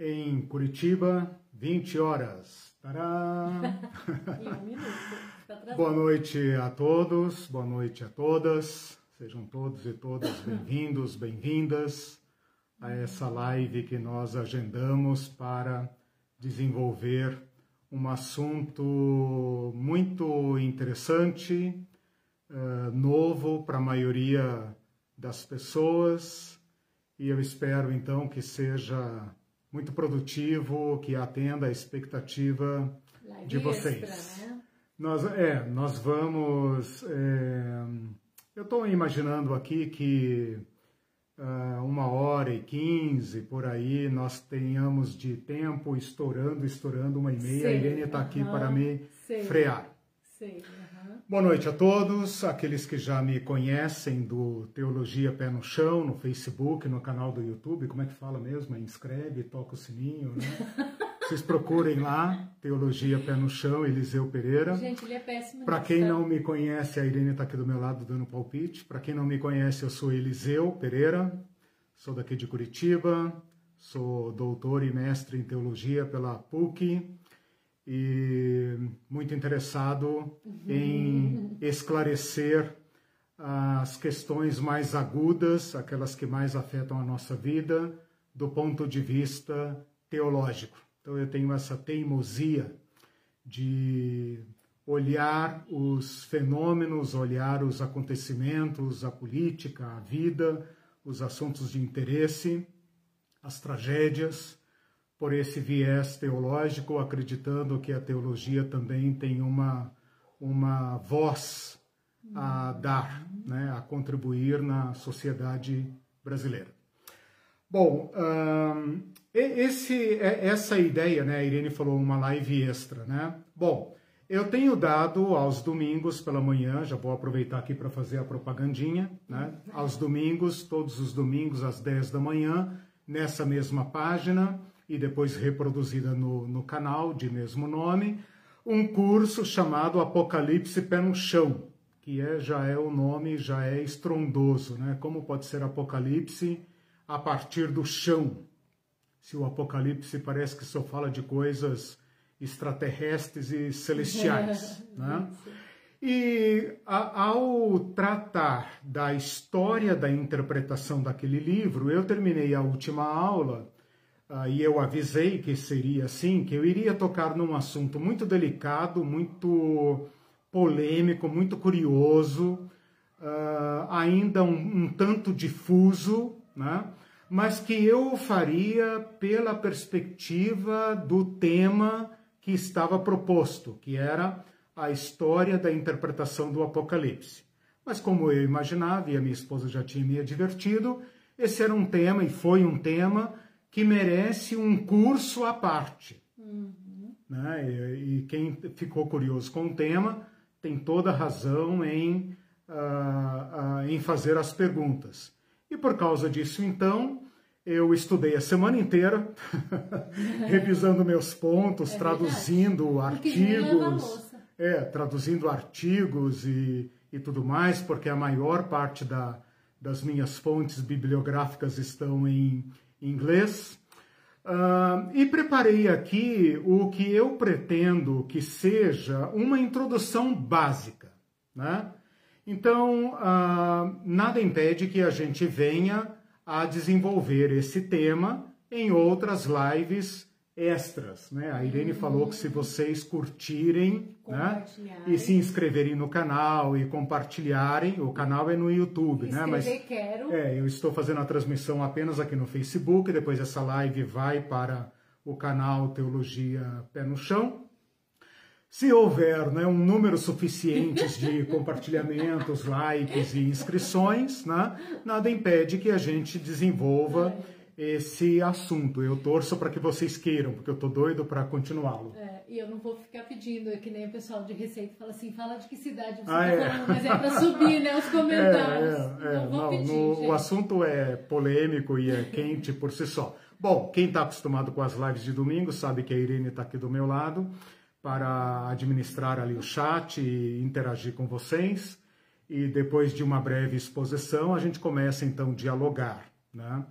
em Curitiba, 20 horas. Tará! um minuto. Tá boa noite a todos, boa noite a todas. Sejam todos e todas bem-vindos, bem-vindas a essa live que nós agendamos para desenvolver um assunto muito interessante, uh, novo para a maioria das pessoas, e eu espero então que seja muito produtivo, que atenda a expectativa Live de vocês. Extra, né? Nós, é, nós vamos. É, eu estou imaginando aqui que uh, uma hora e quinze por aí nós tenhamos de tempo estourando, estourando uma e meia. Sei, a Irene está aqui para me sei. frear. Sei. Boa noite a todos, aqueles que já me conhecem do Teologia Pé no Chão, no Facebook, no canal do YouTube, como é que fala mesmo? Inscreve, toca o sininho, né? Vocês procurem lá, Teologia Pé no Chão, Eliseu Pereira. Gente, ele é péssimo. Para quem não me conhece, a Irene está aqui do meu lado dando palpite. Para quem não me conhece, eu sou Eliseu Pereira, sou daqui de Curitiba, sou doutor e mestre em teologia pela PUC e muito interessado em esclarecer as questões mais agudas, aquelas que mais afetam a nossa vida, do ponto de vista teológico. Então eu tenho essa teimosia de olhar os fenômenos, olhar os acontecimentos, a política, a vida, os assuntos de interesse, as tragédias, por esse viés teológico, acreditando que a teologia também tem uma, uma voz a dar, né, a contribuir na sociedade brasileira. Bom, hum, esse, essa ideia, né, a Irene falou uma live extra, né? Bom, eu tenho dado aos domingos pela manhã, já vou aproveitar aqui para fazer a propagandinha, né? Aos domingos, todos os domingos às 10 da manhã, nessa mesma página e depois reproduzida no, no canal de mesmo nome, um curso chamado Apocalipse Pé no Chão, que é, já é o nome, já é estrondoso, né? Como pode ser Apocalipse a partir do chão? Se o Apocalipse parece que só fala de coisas extraterrestres e celestiais, né? E a, ao tratar da história da interpretação daquele livro, eu terminei a última aula e eu avisei que seria assim, que eu iria tocar num assunto muito delicado, muito polêmico, muito curioso, uh, ainda um, um, tanto difuso, né? mas que eu faria pela perspectiva do tema que estava proposto, que era a história da interpretação do Apocalipse. Mas como eu imaginava, e a minha esposa já tinha me advertido, esse era um tema, e foi um tema, que merece um curso à parte. Uhum. Né? E, e, quem ficou curioso com o tema tem toda razão em, uh, uh, em fazer as perguntas. E por causa disso, então, eu estudei a semana inteira, revisando meus pontos, É traduzindo artigos. É, traduzindo artigos e, e tudo mais, porque a maior parte da, das minhas fontes bibliográficas estão em inglês. Ah, e preparei aqui o que eu pretendo que seja uma introdução básica. Né? Então, ah, nada impede que a gente venha a desenvolver esse tema em outras lives extras. Né? A Irene falou que se vocês curtirem né? E se inscreverem no canal e compartilharem, o canal é no YouTube, né? Mas Escrever quero. é, eu estou fazendo a transmissão apenas aqui no Facebook, depois essa live vai para o canal Teologia Pé no Chão. Se houver né, um número suficiente de compartilhamentos, likes e inscrições, né, nada impede que a gente desenvolva esse assunto. Eu torço para que vocês queiram, porque eu estou doido para continuá-lo. É, e eu não vou ficar pedindo, é que nem o pessoal de receita fala assim, fala de que cidade você Ah, tá é. falando, mas é para subir, né, os comentários. É, é, é. não vou Não, pedir, no- o assunto é polêmico e é quente por si só. Bom, quem está acostumado com as lives de domingo sabe que a Irene está aqui do meu lado para administrar ali o chat e interagir com vocês. E depois de uma breve exposição, a gente começa então a dialogar. Né?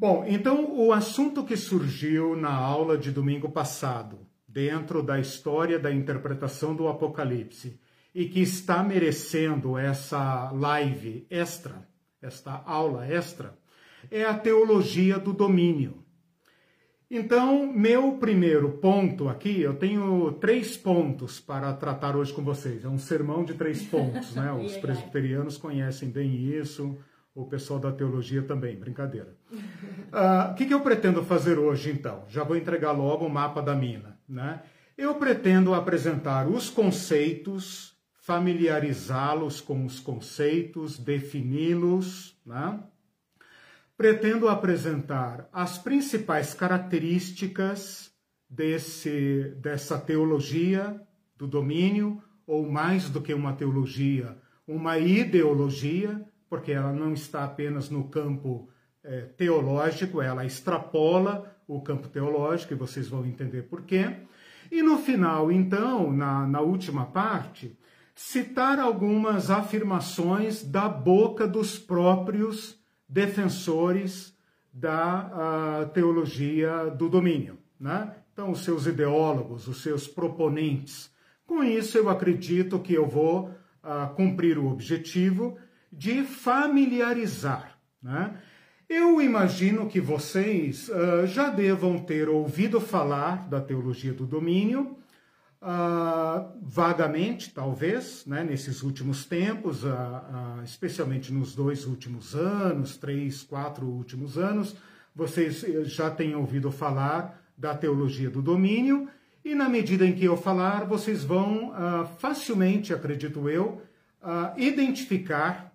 Bom, então o assunto que surgiu na aula de domingo passado, dentro da história da interpretação do Apocalipse, e que está merecendo essa live extra, esta aula extra, é a teologia do domínio. Então, meu primeiro ponto aqui, eu tenho três pontos para tratar hoje com vocês. É um sermão de três pontos, né? Os presbiterianos conhecem bem isso, o pessoal da teologia também, brincadeira. Uh, o que, que eu pretendo fazer hoje, então? Já vou entregar logo o mapa da mina, né? Eu pretendo apresentar os conceitos, familiarizá-los com os conceitos, defini-los, né? pretendo apresentar as principais características desse, dessa teologia do domínio, ou mais do que uma teologia, uma ideologia, porque ela não está apenas no campo é, teológico, ela extrapola o campo teológico, e vocês vão entender por quê. E no final, então, na, na última parte, citar algumas afirmações da boca dos próprios defensores da teologia do domínio. Né? Então, os seus ideólogos, os seus proponentes. Com isso, eu acredito que eu vou uh, cumprir o objetivo de familiarizar. Né? Eu imagino que vocês uh, já devam ter ouvido falar da teologia do domínio, Uh, vagamente, talvez, né, nesses últimos tempos, uh, especialmente nos dois últimos anos, três, quatro últimos anos, vocês eh, já têm ouvido falar da teologia do domínio, e na medida em que eu falar, vocês vão facilmente, acredito eu, identificar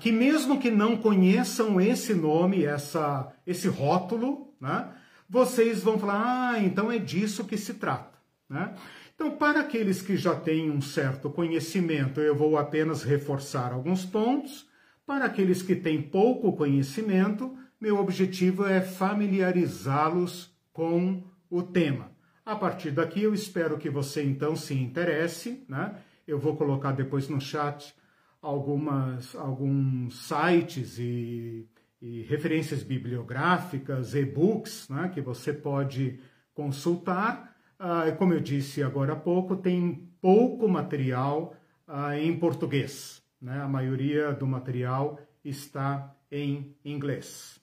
que mesmo que não conheçam esse nome, essa, esse rótulo, né, vocês vão falar, ah, então é disso que se trata. Né? Então, para aqueles que já têm um certo conhecimento, eu vou apenas reforçar alguns pontos. Para aqueles que têm pouco conhecimento, meu objetivo é familiarizá-los com o tema. A partir daqui, eu espero que você então se interesse. Né? Eu vou colocar depois no chat algumas, alguns sites e, e referências bibliográficas, e-books, né? que você pode consultar ah, como eu disse agora há pouco, tem pouco material ah, em português. Né? A maioria do material está em inglês.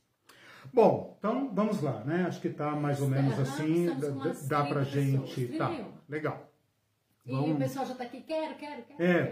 Bom, então vamos lá, né? Acho que está mais ou menos assim, dá, dá para gente. Tá, legal. E o pessoal já está aqui, quero, quero, quero. É,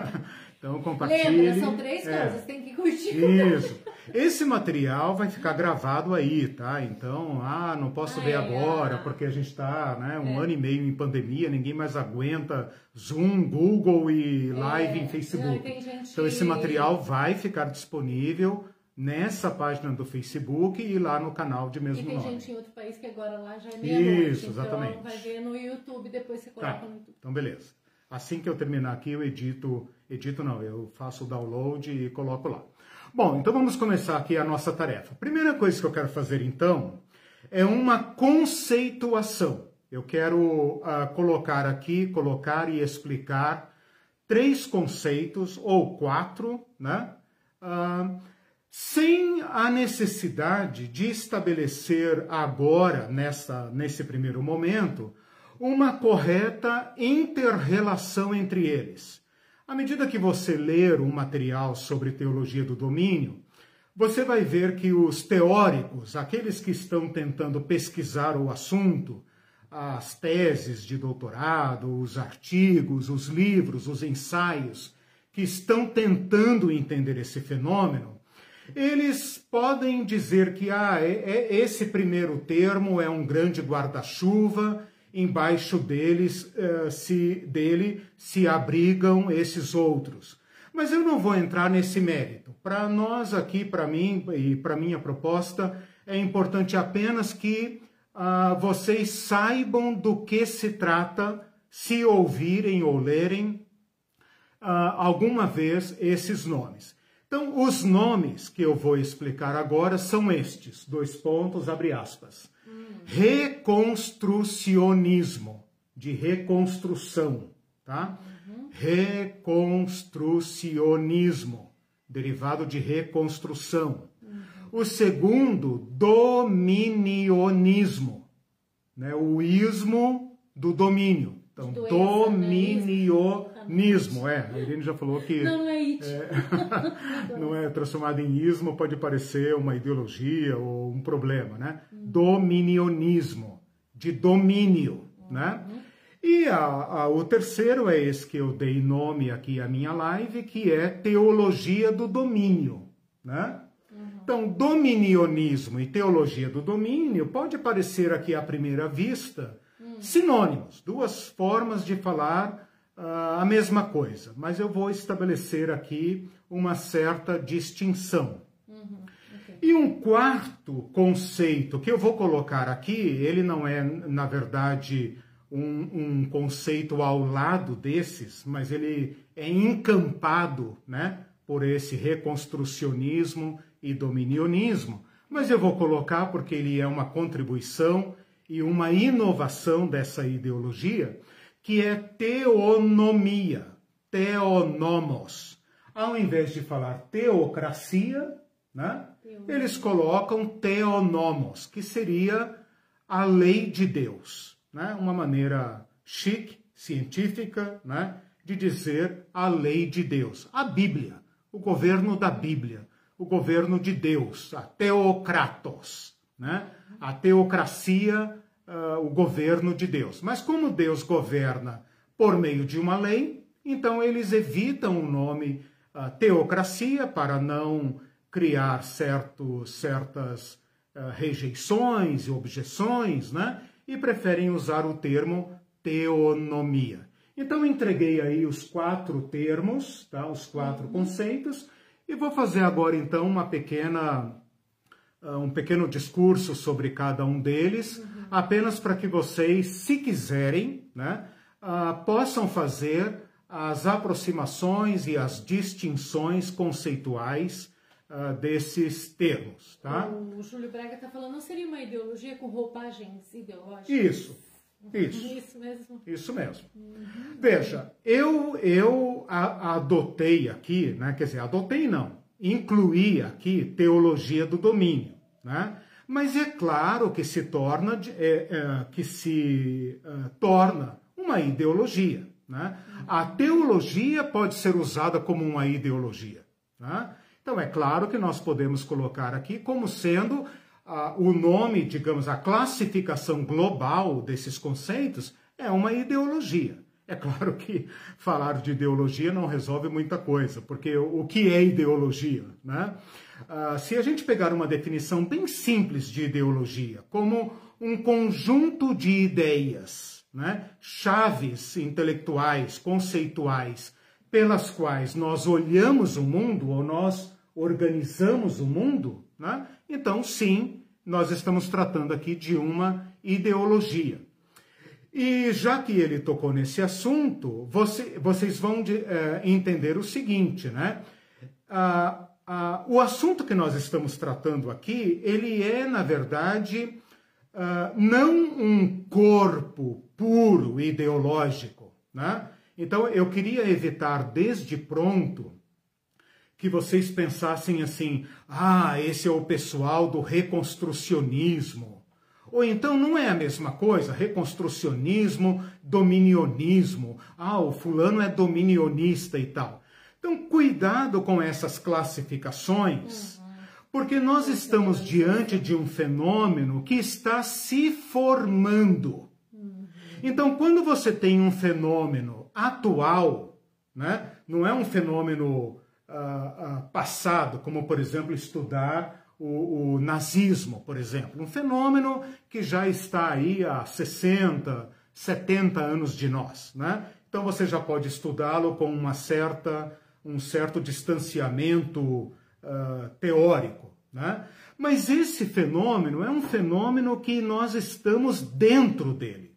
então compartilhe. Lembra, são três é. coisas, tem que curtir. Isso. Esse material vai ficar gravado aí, tá? Então, ah, não posso ver agora, porque a gente está né, um é. ano e meio em pandemia, ninguém mais aguenta Zoom, Google e é. live em Facebook. Gente... Então, esse material vai ficar disponível nessa página do Facebook e lá no canal de mesmo nome. E tem nome. gente em outro país que agora lá já é meia-noite. Isso, então exatamente. Então vai ver no YouTube, depois você coloca tá. no YouTube. Então, beleza. Assim que eu terminar aqui, eu edito, edito não, eu faço o download e coloco lá. Bom, então vamos começar aqui a nossa tarefa. Primeira coisa que eu quero fazer, então, é uma conceituação. Eu quero uh, colocar aqui, colocar e explicar três conceitos, ou quatro, né? Uh, sem a necessidade de estabelecer agora, nessa, nesse primeiro momento, uma correta interrelação entre eles. À medida que você ler um material sobre teologia do domínio, você vai ver que os teóricos, aqueles que estão tentando pesquisar o assunto, as teses de doutorado, os artigos, os livros, os ensaios, que estão tentando entender esse fenômeno, eles podem dizer que ah, é, é, esse primeiro termo é um grande guarda-chuva, embaixo deles, uh, se, dele se abrigam esses outros. Mas eu não vou entrar nesse mérito. Para nós aqui, para mim e para minha proposta, é importante apenas que uh, vocês saibam do que se trata se ouvirem ou lerem uh, alguma vez esses nomes. Então, os nomes que eu vou explicar agora são estes, dois pontos, abre aspas. Hum. Reconstrucionismo, de reconstrução, tá? Uhum. Reconstrucionismo, derivado de reconstrução. Uhum. O segundo, dominionismo, né? O ismo do domínio. Então, Doença, dominionismo, é. A Irene já falou que. Não, não é it. É, não é transformado em ismo, pode parecer uma ideologia ou um problema, né? Uhum. Dominionismo, de domínio, né? Uhum. E a, a, o terceiro é esse que eu dei nome aqui à minha live, que é teologia do domínio, né? Uhum. Então, dominionismo e teologia do domínio pode parecer aqui à primeira vista sinônimos, duas formas de falar a mesma coisa, mas eu vou estabelecer aqui uma certa distinção. Uhum, okay. E um quarto conceito que eu vou colocar aqui, ele não é, na verdade, um, um conceito ao lado desses, mas ele é encampado né, por esse reconstrucionismo e dominionismo. Mas eu vou colocar porque ele é uma contribuição e uma inovação dessa ideologia, que é teonomia, teonomos. Ao invés de falar teocracia, né, eles colocam teonomos, que seria a lei de Deus. Né, uma maneira chique, científica, né, de dizer a lei de Deus. A Bíblia, o governo da Bíblia, o governo de Deus, a teocratos né? a teocracia, uh, o governo de Deus. Mas como Deus governa por meio de uma lei, então eles evitam o nome uh, teocracia para não criar certo, certas uh, rejeições e objeções, né? e preferem usar o termo teonomia. Então entreguei aí os quatro termos, tá? os quatro uhum. conceitos, e vou fazer agora então uma pequena um pequeno discurso sobre cada um deles, uhum. Apenas para que vocês, se quiserem, né, uh, possam fazer as aproximações e as distinções conceituais uh, desses termos. Tá? O Júlio Braga está falando, não seria uma ideologia com roupagens ideológicas? Isso. Isso. Isso mesmo. Isso mesmo. Uhum. Veja, eu, eu a, adotei aqui, né, quer dizer, adotei não, incluí aqui teologia do domínio. Né? Mas é claro que se torna, é, é, que se é, torna uma ideologia. Né? A teologia pode ser usada como uma ideologia. Né? Então é claro que nós podemos colocar aqui como sendo o nome, digamos, a classificação global desses conceitos é uma ideologia. É claro que falar de ideologia não resolve muita coisa, porque o que é ideologia? Né? Uh, se a gente pegar uma definição bem simples de ideologia, como um conjunto de ideias, né? chaves intelectuais, conceituais, pelas quais nós olhamos o mundo ou nós organizamos o mundo, né? então sim, nós estamos tratando aqui de uma ideologia. E já que ele tocou nesse assunto, você, vocês vão de, é, entender o seguinte, né? Ah, ah, o assunto que nós estamos tratando aqui, ele é, na verdade, ah, não um corpo puro ideológico, né? Então, eu queria evitar desde pronto que vocês pensassem assim: ah, esse é o pessoal do reconstrucionismo, ou então não é a mesma coisa, reconstrucionismo, dominionismo. Ah, o fulano é dominionista e tal. Então, cuidado com essas classificações, porque nós estamos diante de um fenômeno que está se formando. Então, quando você tem um fenômeno atual, né, não é um fenômeno uh, uh, passado, como, por exemplo, estudar o, o, nazismo, por exemplo, um fenômeno que já está aí há 60, 70 anos de nós, né? Então você já pode estudá-lo com uma certa, um certo distanciamento uh, teórico, né? Mas esse fenômeno é um fenômeno que nós estamos dentro dele.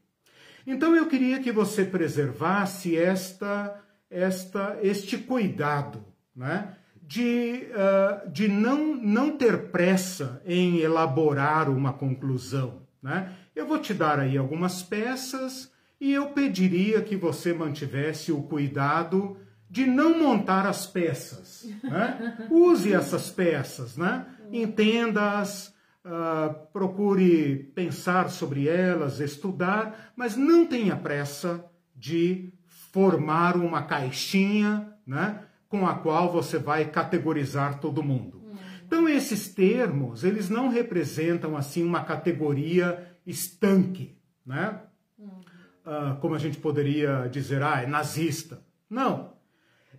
Então eu queria que você preservasse esta, esta, este cuidado, né? de, uh, de não, não ter pressa em elaborar uma conclusão. Né? Eu vou te dar aí algumas peças e eu pediria que você mantivesse o cuidado de não montar as peças. Né? Use essas peças, né? Entenda-as, uh, procure pensar sobre elas, estudar, mas não tenha pressa de formar uma caixinha, né, com a qual você vai categorizar todo mundo. Então esses termos, eles não representam assim uma categoria estanque, né? Uh, como a gente poderia dizer, ah, é nazista. Não.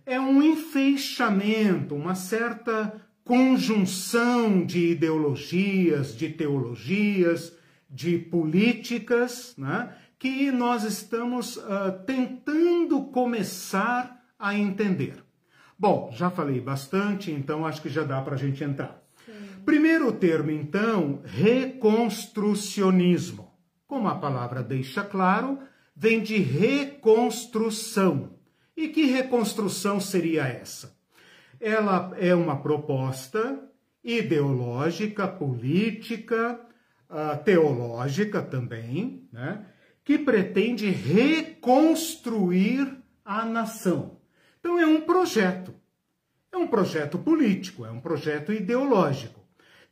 É um enfeixamento, uma certa conjunção de ideologias, de teologias, de políticas, né? que nós estamos uh, tentando começar a entender. Bom, já falei bastante, então acho que já dá para a gente entrar. Sim. Primeiro termo, então, reconstrucionismo. Como a palavra deixa claro, vem de reconstrução. E que reconstrução seria essa? Ela é uma proposta ideológica, política, uh, teológica também, né? que pretende reconstruir a nação. Então é um projeto. É um projeto político, é um projeto ideológico,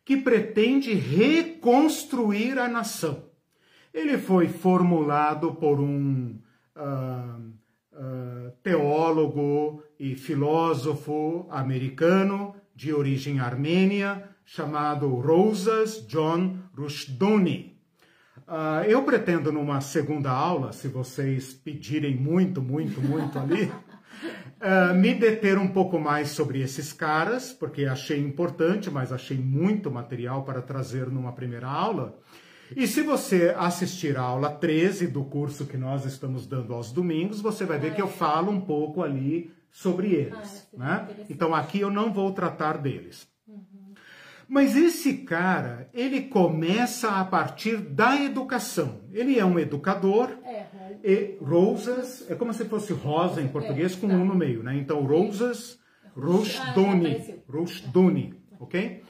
que pretende reconstruir a nação. Ele foi formulado por um uh, uh, teólogo e filósofo americano de origem armênia, chamado Rosas John Rushduni. Uh, eu pretendo numa segunda aula, se vocês pedirem muito, muito, muito ali, uh, me deter um pouco mais sobre esses caras, porque achei importante, mas achei muito material para trazer numa primeira aula. E se você assistir a aula 13 do curso que nós estamos dando aos domingos, você vai ver que eu é. falo um pouco ali sobre eles. Né? Então aqui eu não vou tratar deles. Mas esse cara, ele começa a partir da educação. Ele é um educador. É, e Rosas, é como se fosse rosa em português com um no meio, né? Então, Rosas. Ah, Rushduni, ok?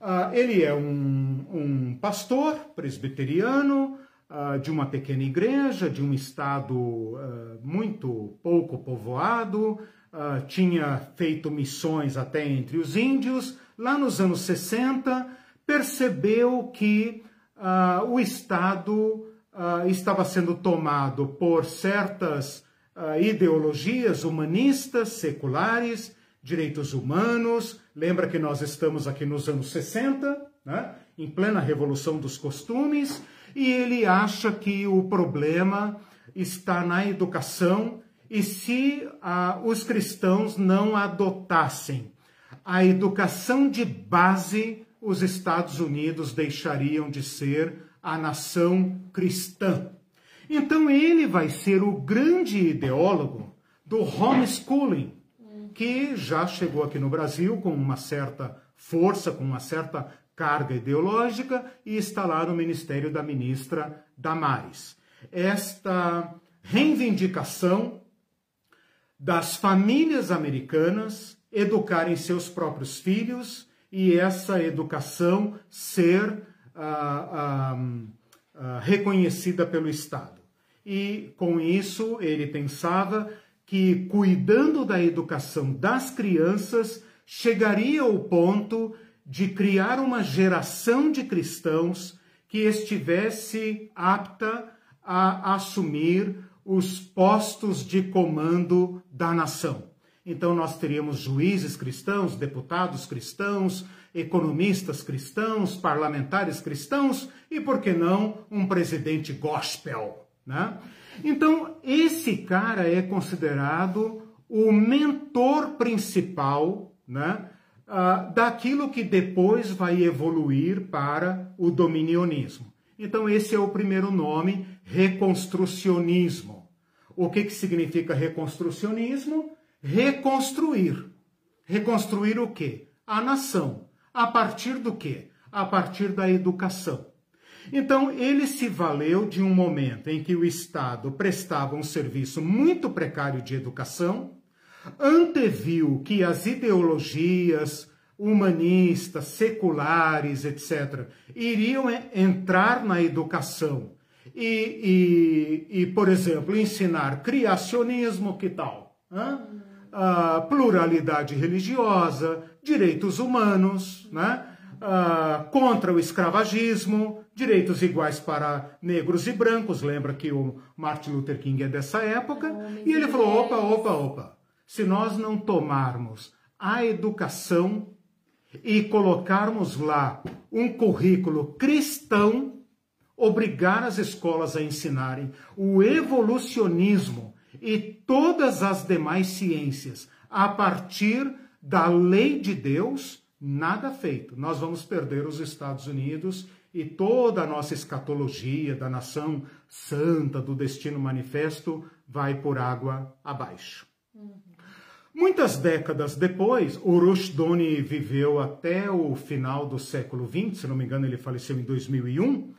Uh, ele é um, um pastor presbiteriano uh, de uma pequena igreja, de um estado uh, muito pouco povoado, tinha feito missões até entre os índios, lá nos anos 60, percebeu que o Estado estava sendo tomado por certas ideologias humanistas, seculares, direitos humanos. Lembra que nós estamos aqui nos anos 60, né? em plena revolução dos costumes, e ele acha que o problema está na educação e se os cristãos não adotassem a educação de base, os Estados Unidos deixariam de ser a nação cristã. Então ele vai ser o grande ideólogo do homeschooling, que já chegou aqui no Brasil com uma certa força, com uma certa carga ideológica e está lá no ministério da ministra Damares. Esta reivindicação das famílias americanas educarem seus próprios filhos e essa educação ser ah, ah, ah, reconhecida pelo Estado. E com isso ele pensava que cuidando da educação das crianças chegaria ao ponto de criar uma geração de cristãos que estivesse apta a assumir os postos de comando da nação. Então nós teríamos juízes cristãos, deputados cristãos, economistas cristãos, parlamentares cristãos e, por que não, um presidente gospel. Né? Então, esse cara é considerado o mentor principal né, uh, daquilo que depois vai evoluir para o dominionismo. Então, esse é o primeiro nome, reconstrucionismo. O que, que significa reconstrucionismo? reconstruir. Reconstruir o quê? A nação. A partir do quê? A partir da educação. Então, ele se valeu de um momento em que o Estado prestava um serviço muito precário de educação, anteviu que as ideologias humanistas, seculares, etc., iriam entrar na educação e, e, e por exemplo, ensinar criacionismo, que tal? a pluralidade religiosa, direitos humanos, né? uh, contra o escravagismo, direitos iguais para negros e brancos. Lembra que o Martin Luther King é dessa época? e ele falou: opa, opa, opa. Se nós não tomarmos a educação e colocarmos lá um currículo cristão, obrigar as escolas a ensinarem o evolucionismo e todas as demais ciências a partir da lei de Deus, nada feito. Nós vamos perder os Estados Unidos e toda a nossa escatologia da nação santa, do destino manifesto, vai por água abaixo. Muitas décadas depois, o Rushduni viveu até o final do século XX, se não me engano, ele faleceu em 2001.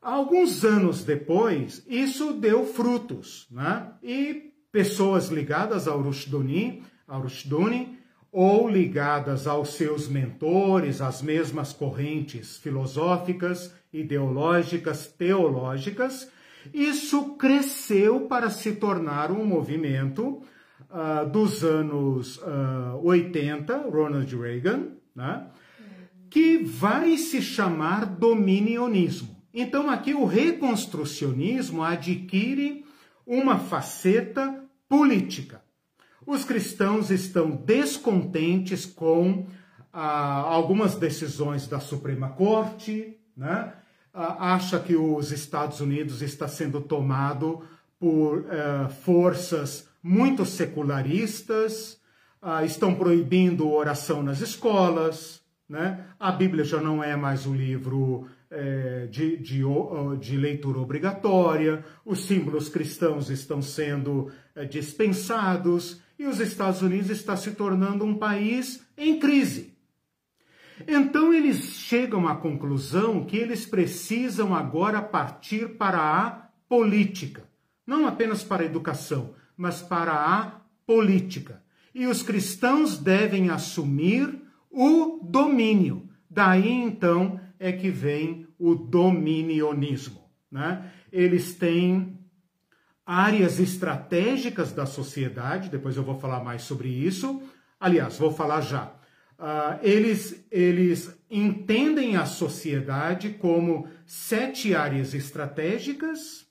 Alguns anos depois, isso deu frutos, né? E pessoas ligadas Rushduni, ao Rushduni ou ligadas aos seus mentores, às mesmas correntes filosóficas, ideológicas, teológicas, isso cresceu para se tornar um movimento uh, dos anos uh, 80, Ronald Reagan, né, que vai se chamar dominionismo. Então, aqui o reconstrucionismo adquire uma faceta política. Os cristãos estão descontentes com ah, algumas decisões da Suprema Corte, né? ah, acha que os Estados Unidos está sendo tomado por ah, forças muito secularistas, ah, estão proibindo oração nas escolas, né? a Bíblia já não é mais o livro é, de, de, de, leitura obrigatória, os símbolos cristãos estão sendo é, dispensados e os Estados Unidos está se tornando um país em crise. Então eles chegam à conclusão que eles precisam agora partir para a política, não apenas para a educação, mas para a política. E os cristãos devem assumir o domínio. Daí então é que vem o dominionismo. Né? Eles têm áreas estratégicas da sociedade, depois eu vou falar mais sobre isso. Aliás, vou falar já. Uh, eles, eles entendem a sociedade como sete áreas estratégicas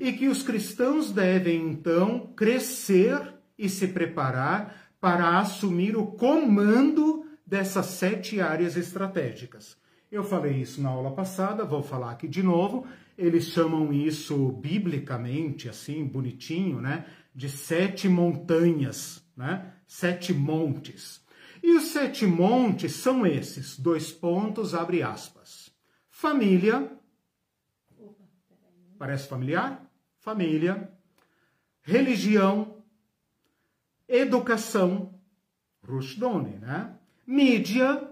e que os cristãos devem então crescer e se preparar para assumir o comando dessas sete áreas estratégicas. Eu falei isso na aula passada, vou falar aqui de novo. Eles chamam isso biblicamente, assim, bonitinho, né? De sete montanhas, né? Sete montes. E os sete montes são esses, dois pontos, abre aspas. Família, Parece familiar? Família, religião, educação, Rushdoni, né? Mídia,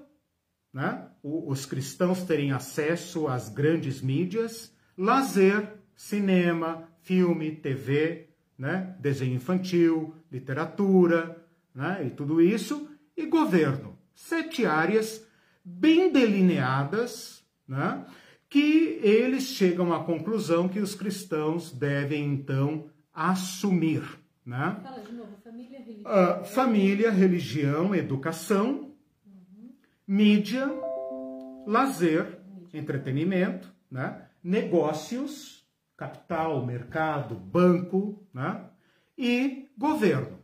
né? os cristãos terem acesso às grandes mídias, lazer, cinema, filme, TV, né? desenho infantil, literatura, né? e tudo isso, e governo. Sete áreas bem delineadas, né? que eles chegam à conclusão que os cristãos devem então assumir. Né? Fala de novo, família, religião. Uh, família, religião, educação, uhum. mídia, lazer, entretenimento, né? Negócios, capital, mercado, banco né? e governo.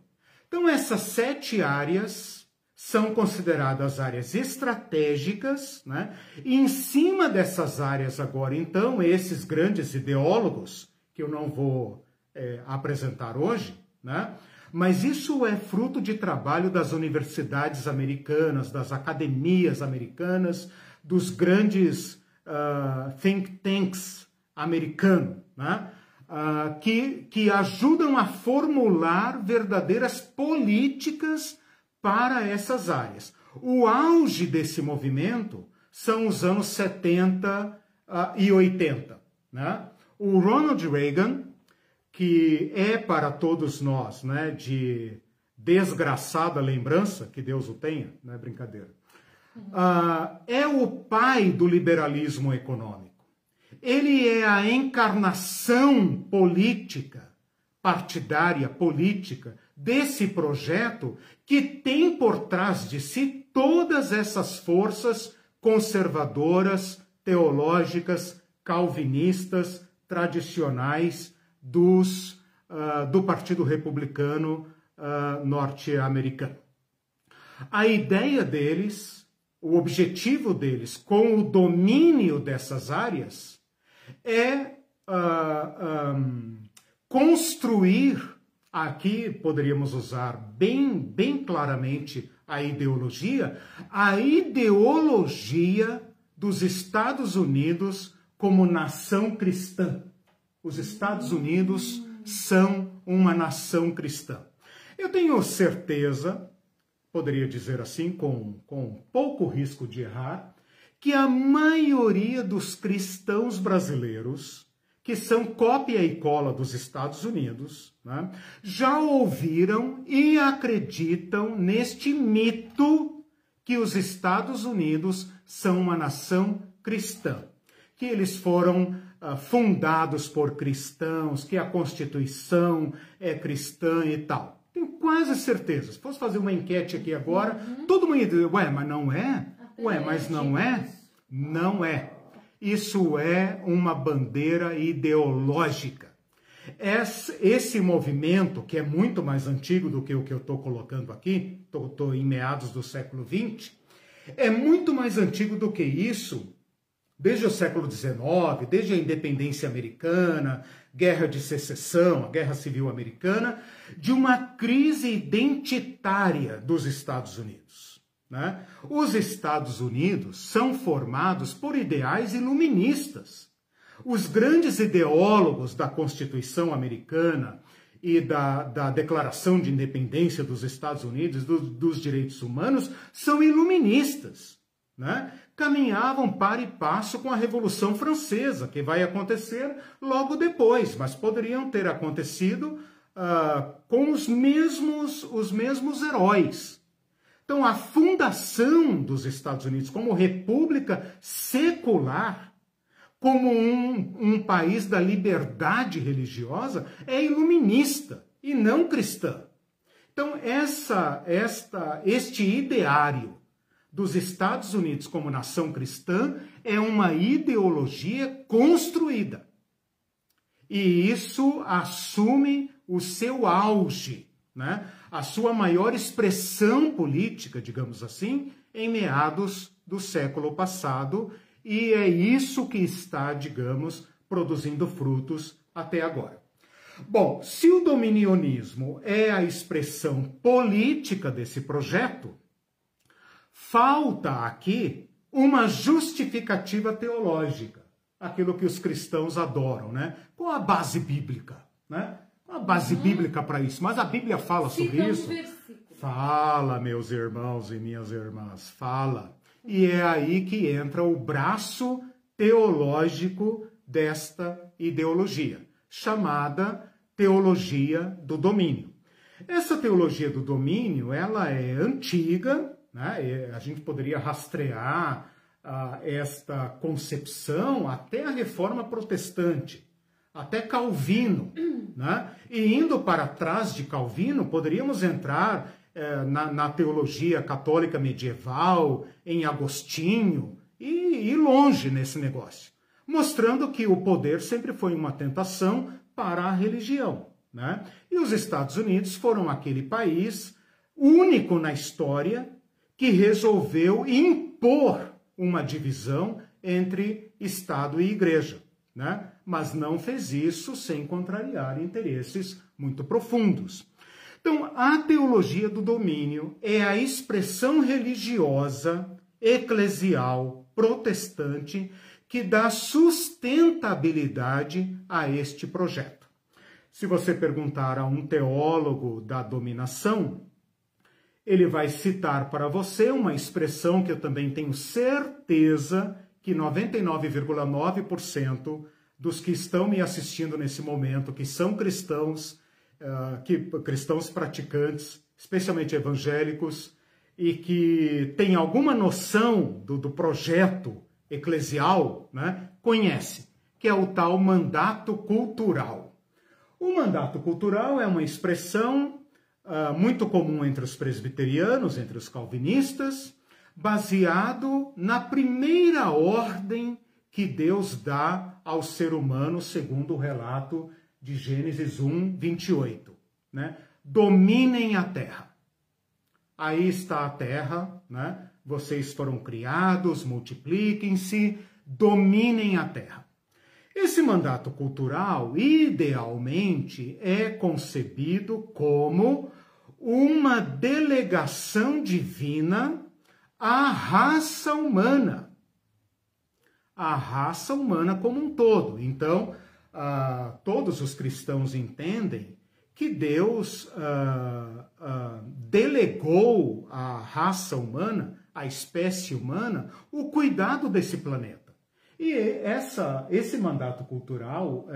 Então, essas sete áreas são consideradas áreas estratégicas, né? E em cima dessas áreas agora, então, esses grandes ideólogos, que eu não vou é, apresentar hoje, né? Mas isso é fruto de trabalho das universidades americanas, das academias americanas, dos grandes uh, think tanks americanos, né? Uh, que, que ajudam a formular verdadeiras políticas para essas áreas. O auge desse movimento são os anos 70 uh, ah, e 80. Né? O Ronald Reagan, que é para todos nós né, de desgraçada lembrança, que Deus o tenha, não é brincadeira, uh, é o pai do liberalismo econômico. Ele é a encarnação política, partidária, política, desse projeto que tem por trás de si todas essas forças conservadoras, teológicas, calvinistas, tradicionais dos, uh, do Partido Republicano uh, norte-americano. A ideia deles, o objetivo deles com o domínio dessas áreas é uh, um, construir, aqui poderíamos usar bem, bem claramente a ideologia, a ideologia dos Estados Unidos como nação cristã. Os Estados Unidos são uma nação cristã. Eu tenho certeza, poderia dizer assim, com, com pouco risco de errar, que a maioria dos cristãos brasileiros, que são cópia e cola dos Estados Unidos, né, já ouviram e acreditam neste mito que os Estados Unidos são uma nação cristã, que eles foram uh, fundados por cristãos, que a Constituição é cristã e tal. Tenho quase certeza. Se fosse fazer uma enquete aqui agora, uhum. todo mundo ia dizer, ué, mas não é? Ué, mas não é? Não é. Isso é uma bandeira ideológica. Esse movimento, que é muito mais antigo do que o que eu estou colocando aqui, estou em meados do século XX, é muito mais antigo do que isso, desde o século XIX, desde a independência americana, guerra de secessão, a guerra civil americana, de uma crise identitária dos Estados Unidos. Né? Os Estados Unidos são formados por ideais iluministas. Os grandes ideólogos da Constituição americana e da, da Declaração de Independência dos Estados Unidos, do, dos direitos humanos, são iluministas. Né? Caminhavam para e passo com a Revolução Francesa, que vai acontecer logo depois, mas poderiam ter acontecido uh, com os mesmos, os mesmos heróis. Então, a fundação dos Estados Unidos como república secular, como um, um país da liberdade religiosa, é iluminista e não cristã. Então, essa, esta, este ideário dos Estados Unidos como nação cristã é uma ideologia construída. E isso assume o seu auge, né? a sua maior expressão política, digamos assim, em meados do século passado, e é isso que está, digamos, produzindo frutos até agora. Bom, se o dominionismo é a expressão política desse projeto, Falta aqui uma justificativa teológica, aquilo que os cristãos adoram, né? Com a base bíblica, né? a base uhum. bíblica para isso. Mas a Bíblia fala sobre isso. Fala, meus irmãos e minhas irmãs, fala. E é aí que entra o braço teológico desta ideologia, chamada teologia do domínio. Essa teologia do domínio, ela é antiga, né? a gente poderia rastrear uh, esta concepção até a reforma protestante, até Calvino. Né? E indo para trás de Calvino, poderíamos entrar eh, na, na, teologia católica medieval, em Agostinho, e ir longe nesse negócio, mostrando que o poder sempre foi uma tentação para a religião. Né? E os Estados Unidos foram aquele país único na história que resolveu impor uma divisão entre Estado e Igreja, né? mas não fez isso sem contrariar interesses muito profundos. Então, a teologia do domínio é a expressão religiosa, eclesial, protestante que dá sustentabilidade a este projeto. Se você perguntar a um teólogo da dominação, ele vai citar para você uma expressão que eu também tenho certeza que 99,9% dos que estão me assistindo nesse momento, que são cristãos, uh, que, cristãos praticantes, especialmente evangélicos, e que têm alguma noção do, do projeto eclesial, né, conhece, que é o tal mandato cultural. O mandato cultural é uma expressão uh, muito comum entre os presbiterianos, entre os calvinistas, baseado na primeira ordem que Deus dá ao ser humano, segundo o relato de Gênesis 1, 28. Né? Dominem a terra. Aí está a terra, né? Vocês foram criados, multipliquem-se, dominem a terra. Esse mandato cultural, idealmente, é concebido como uma delegação divina à raça humana. A raça humana como um todo. Então, uh, todos os cristãos entendem que Deus uh, uh, delegou à raça humana, à espécie humana, o cuidado desse planeta. E essa, esse mandato cultural,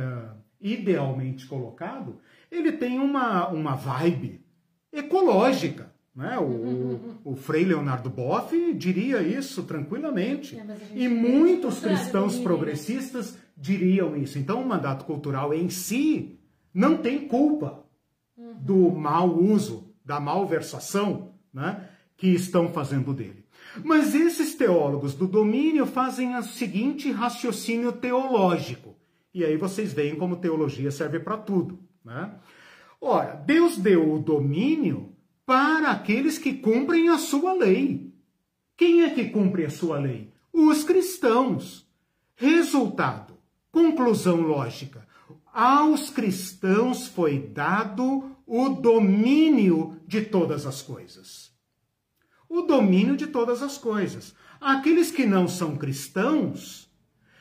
idealmente colocado, ele tem uma, uma vibe ecológica. Né? O, uhum. o, Frei Leonardo Boff diria isso tranquilamente. É, e muitos cristãos progressistas diriam isso. Então, o mandato cultural em si não tem culpa uhum. do mau uso, da malversação né, que estão fazendo dele. Mas esses teólogos do domínio fazem o seguinte raciocínio teológico. E aí vocês veem como teologia serve para tudo. Né? Ora, Deus deu o domínio para aqueles que cumprem a sua lei. Quem é que cumpre a sua lei? Os cristãos. Resultado, conclusão lógica. Aos cristãos foi dado o domínio de todas as coisas. O domínio de todas as coisas. Aqueles que não são cristãos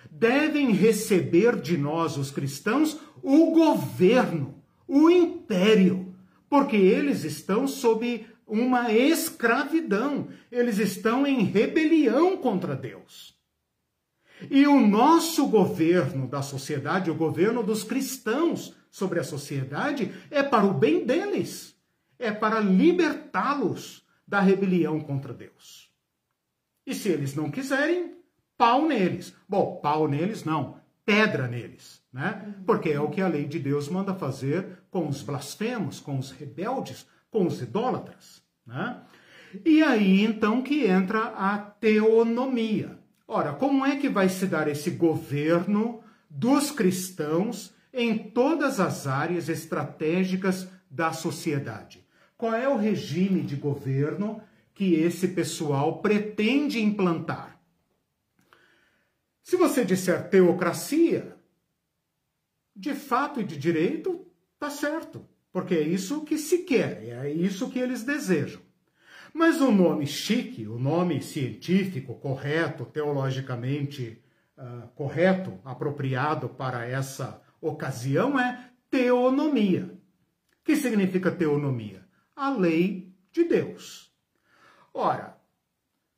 devem receber de nós, os cristãos, o governo o império, porque eles estão sob uma escravidão, eles estão em rebelião contra Deus. E o nosso governo da sociedade, o governo dos cristãos sobre a sociedade, é para o bem deles, é para libertá-los da rebelião contra Deus. E se eles não quiserem, pau neles. Bom, pau neles não, pedra neles, né? Porque é o que a lei de Deus manda fazer com os blasfemos, com os rebeldes, com os idólatras, né? E aí então que entra a teonomia. Ora, como é que vai se dar esse governo dos cristãos em todas as áreas estratégicas da sociedade? Qual é o regime de governo que esse pessoal pretende implantar? Se você disser teocracia, de fato e de direito, tá certo, porque é isso que se quer, é isso que eles desejam. Mas o nome chique, o nome científico, correto, teologicamente uh, correto, apropriado para essa ocasião é teonomia. O que significa teonomia? A lei de Deus. Ora,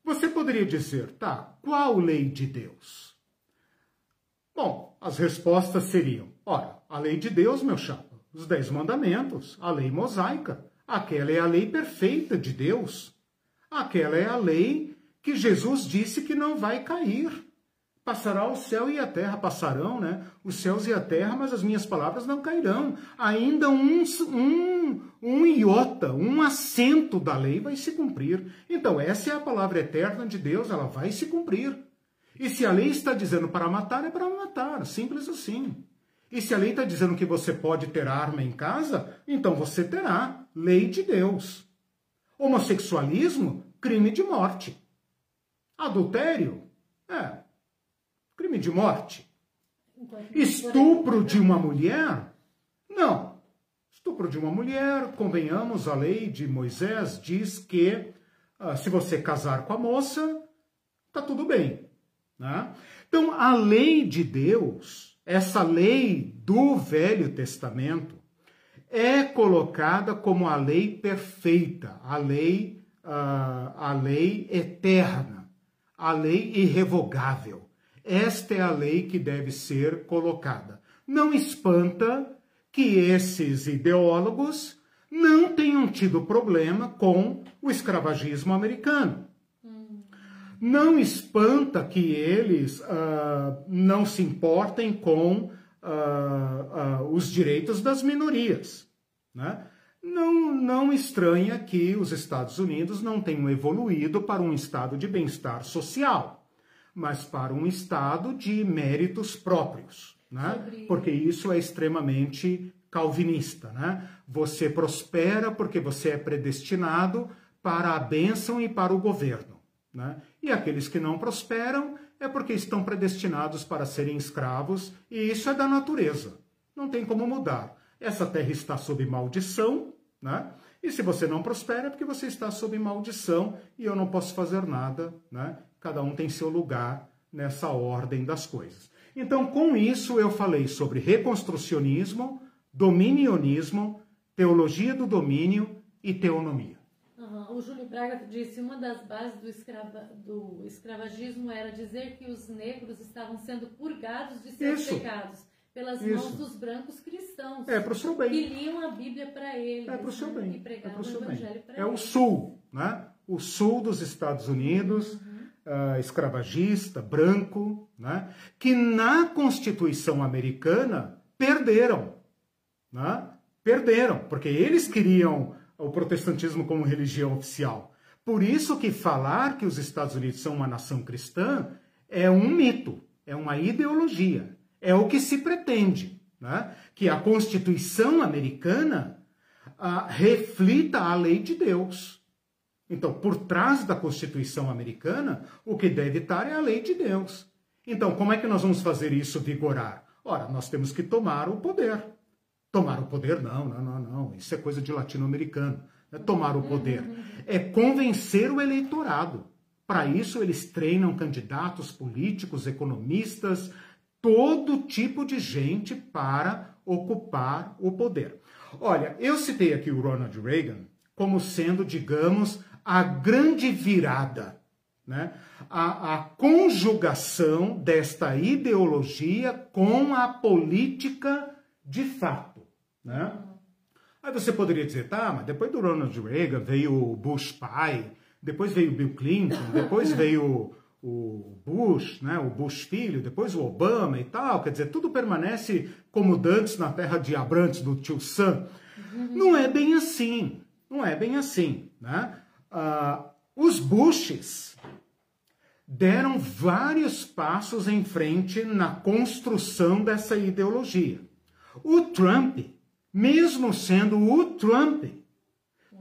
você poderia dizer, tá, qual lei de Deus? Bom, as respostas seriam: ora, a lei de Deus, meu chapa, os dez mandamentos, a lei mosaica, aquela é a lei perfeita de Deus. Aquela é a lei que Jesus disse que não vai cair. Passará o céu e a terra, passarão, né? Os céus e a terra, mas as minhas palavras não cairão. Ainda um, um, um iota, um acento da lei vai se cumprir. Então, essa é a palavra eterna de Deus, ela vai se cumprir. E se a lei está dizendo para matar, é para matar, simples assim. E se a lei está dizendo que você pode ter arma em casa, então você terá. Lei de Deus. Homossexualismo, crime de morte. Adultério, é, crime de morte. Estupro de uma mulher? Não. Estupro de uma mulher, convenhamos, a lei de Moisés diz que ah, se você casar com a moça, tá tudo bem. Né? Então, a lei de Deus, essa lei do Velho Testamento, é colocada como a lei perfeita, a lei, uh, a lei eterna, a lei irrevogável. Esta é a lei que deve ser colocada. Não espanta que esses ideólogos não tenham tido problema com o escravagismo americano. Não espanta que eles uh, não se importem com uh, uh, os direitos das minorias. Né? não, não estranha que os Estados Unidos não tenham evoluído para um estado de bem-estar social, mas para um estado de méritos próprios, né? Porque isso é extremamente calvinista, né? Você prospera porque você é predestinado para a bênção e para o governo, né? E aqueles que não prosperam é porque estão predestinados para serem escravos, e isso é da natureza. Não tem como mudar. Essa terra está sob maldição, né? E se você não prospera, é porque você está sob maldição e eu não posso fazer nada, né? Cada um tem seu lugar nessa ordem das coisas. Então, com isso, eu falei sobre reconstrucionismo, dominionismo, teologia do domínio e teonomia. O Júlio Braga disse uma das bases do, escrava, do escravagismo era dizer que os negros estavam sendo purgados de seus Isso. pecados pelas Isso. mãos dos brancos cristãos. É para o seu bem. Que liam a Bíblia para eles. É para o seu né? bem. E pregavam é o seu bem. É o sul, né? O sul dos Estados Unidos, uhum. uh, escravagista, branco, né? Que na Constituição americana perderam, né? Perderam, porque eles queriam o protestantismo como religião oficial. Por isso que falar que os Estados Unidos são uma nação cristã é um mito, é uma ideologia. É o que se pretende, né? que a Constituição americana ah, reflita a lei de Deus. Então, por trás da Constituição americana, o que deve estar é a lei de Deus. Então, como é que nós vamos fazer isso vigorar? Ora, nós temos que tomar o poder. Tomar o poder, não, não, não, não. Isso é coisa de latino-americano. É tomar o poder. É convencer o eleitorado. Para isso, eles treinam candidatos políticos, economistas, todo tipo de gente para ocupar o poder. Olha, eu citei aqui o Ronald Reagan como sendo, digamos, a grande virada, né? a, a conjugação desta ideologia com a política de fato. Né? Aí você poderia dizer, tá, mas depois do Ronald Reagan veio o Bush pai, depois veio o Bill Clinton, depois veio o Bush, né, o Bush filho, depois o Obama e tal, quer dizer, tudo permanece como dantes na terra de Abrantes do tio Sam. Não é bem assim, não é bem assim, né? Uh, os Bushes deram vários passos em frente na construção dessa ideologia. O Trump, mesmo sendo o Trump,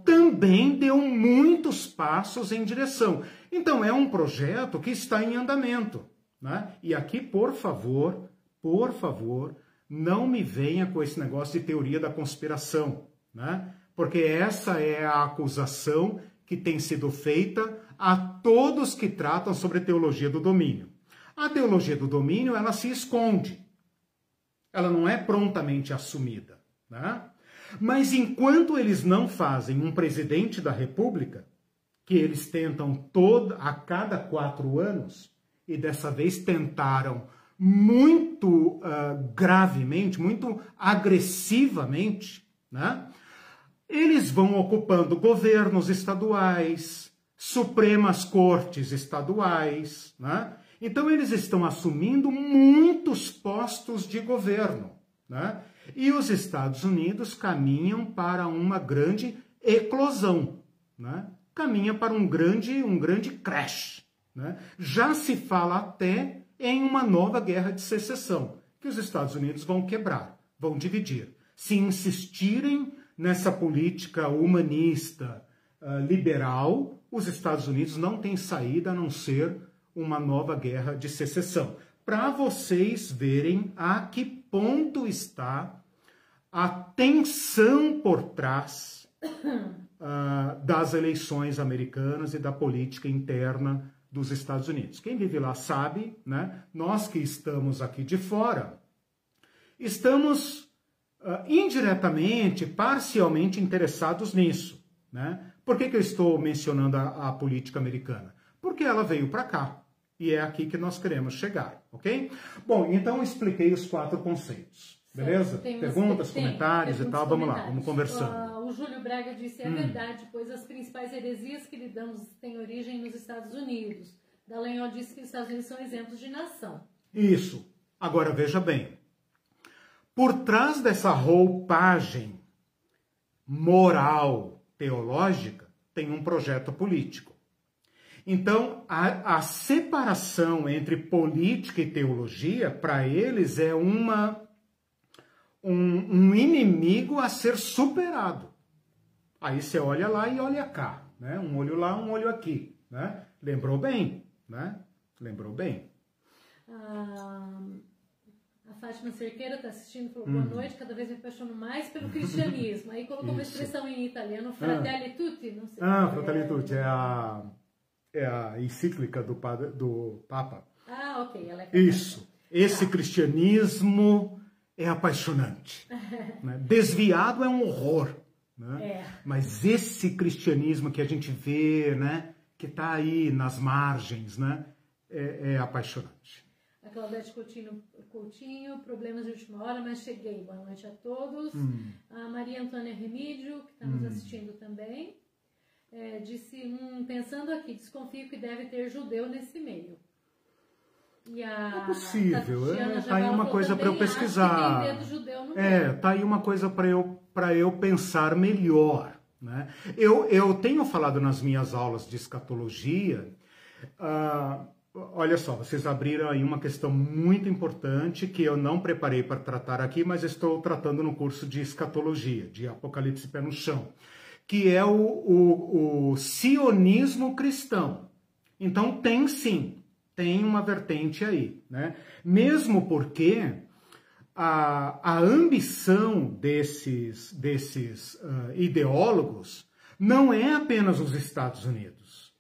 também deu muitos passos em direção. Então, é um projeto que está em andamento. Né? E aqui, por favor, por favor, não me venha com esse negócio de teoria da conspiração, né? porque essa é a acusação que tem sido feita a todos que tratam sobre teologia do domínio. A teologia do domínio, ela se esconde. Ela não é prontamente assumida. Né? Mas enquanto eles não fazem um presidente da República, que eles tentam todo, a cada quatro anos, e dessa vez tentaram muito uh, gravemente, muito agressivamente, né? eles vão ocupando governos estaduais, supremas cortes estaduais, né? Então eles estão assumindo muitos postos de governo, né? E os Estados Unidos caminham para uma grande eclosão, né? caminha para um grande, um grande crash. Né? Já se fala até em uma nova guerra de secessão, que os Estados Unidos vão quebrar, vão dividir. Se insistirem nessa política humanista, uh, liberal, os Estados Unidos não têm saída a não ser uma nova guerra de secessão. Para vocês verem a que ponto está a tensão por trás uh, das eleições americanas e da política interna dos Estados Unidos. Quem vive lá sabe, né? Nós que estamos aqui de fora, estamos uh, indiretamente, parcialmente interessados nisso, né? Por que, que eu estou mencionando a, a política americana? Porque ela veio para cá e é aqui que nós queremos chegar, ok? Bom, então expliquei os quatro conceitos. Beleza? Perguntas, tem, comentários tem, e tal, vamos lá, vamos conversando. Uh, o Júlio Braga disse, é hum. verdade, pois as principais heresias que lidamos têm origem nos Estados Unidos. Dallagnol disse que os Estados Unidos são exemplos de nação. Isso. Agora veja bem, por trás dessa roupagem moral teológica tem um projeto político. Então, a, a separação entre política e teologia, para eles, é uma, um, um inimigo a ser superado. Aí você olha lá e olha cá, né? Um olho lá, um olho aqui, né? Lembrou bem, né? Lembrou bem. Ah, a Fátima Cerqueira está assistindo, falou boa hum. noite, cada vez me apaixono mais pelo cristianismo. Aí colocou uma expressão em italiano, fratelli ah. tutti, não sei. Ah, fratelli é. tutti, é a, é a encíclica do, do Papa. Ah, ok. Ela é Isso. Esse tá. cristianismo é apaixonante. né? Desviado é um horror. Né? É. Mas esse cristianismo que a gente vê, né, que está aí nas margens, né, é, é apaixonante. A Claudete Coutinho, Coutinho, problemas de última hora, mas cheguei. Boa noite a todos. Hum. A Maria Antônia Remídio, que está nos hum. assistindo também, é, disse, hum, pensando aqui, desconfio que deve ter judeu nesse meio. E a é possível, é, tá aí uma coisa para eu pesquisar. É, tá aí uma coisa para eu para eu pensar melhor, né? Eu, eu tenho falado nas minhas aulas de escatologia, uh, olha só, vocês abriram aí uma questão muito importante que eu não preparei para tratar aqui, mas estou tratando no curso de escatologia, de Apocalipse Pé no Chão, que é o, o, o sionismo cristão. Então tem sim, tem uma vertente aí, né? Mesmo porque a, a ambição desses, desses uh, ideólogos não é apenas os Estados Unidos.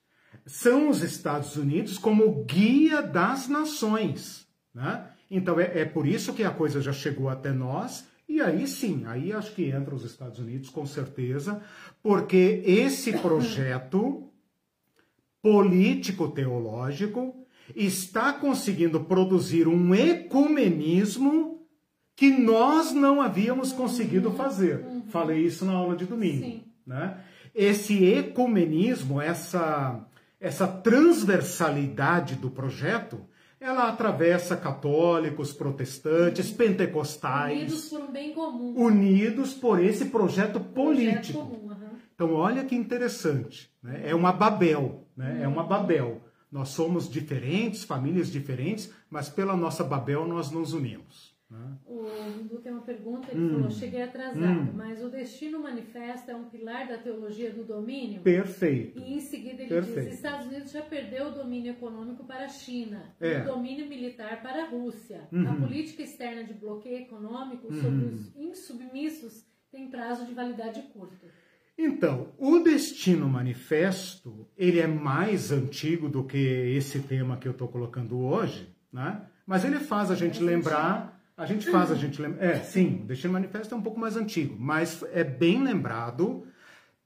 São os Estados Unidos como guia das nações, né? Então é, é por isso que a coisa já chegou até nós e aí sim, aí acho que entra os Estados Unidos com certeza, porque esse projeto político-teológico está conseguindo produzir um ecumenismo que nós não havíamos conseguido fazer. Falei isso na aula de domingo. Né? Esse ecumenismo, essa, essa transversalidade do projeto, ela atravessa católicos, protestantes, pentecostais. Unidos por um bem comum. Unidos por esse projeto político. Projeto comum, uhum. Então, olha que interessante. Né? É uma Babel. Né? Uhum. É uma Babel. Nós somos diferentes, famílias diferentes, mas pela nossa Babel nós nos unimos. Né? O Hindu tem uma pergunta, ele hum, falou, cheguei atrasado, hum. mas o destino manifesto é um pilar da teologia do domínio? Perfeito. E em seguida ele Perfeito. diz, Estados Unidos já perdeu o domínio econômico para a China, é. o domínio militar para a Rússia. Uhum. A política externa de bloqueio econômico uhum. sobre os insubmissos tem prazo de validade curto. Então, o Destino Manifesto, ele é mais antigo do que esse tema que eu estou colocando hoje, né? Mas ele faz a gente lembrar, a gente faz a gente lembrar, é, sim, o Destino Manifesto é um pouco mais antigo, mas é bem lembrado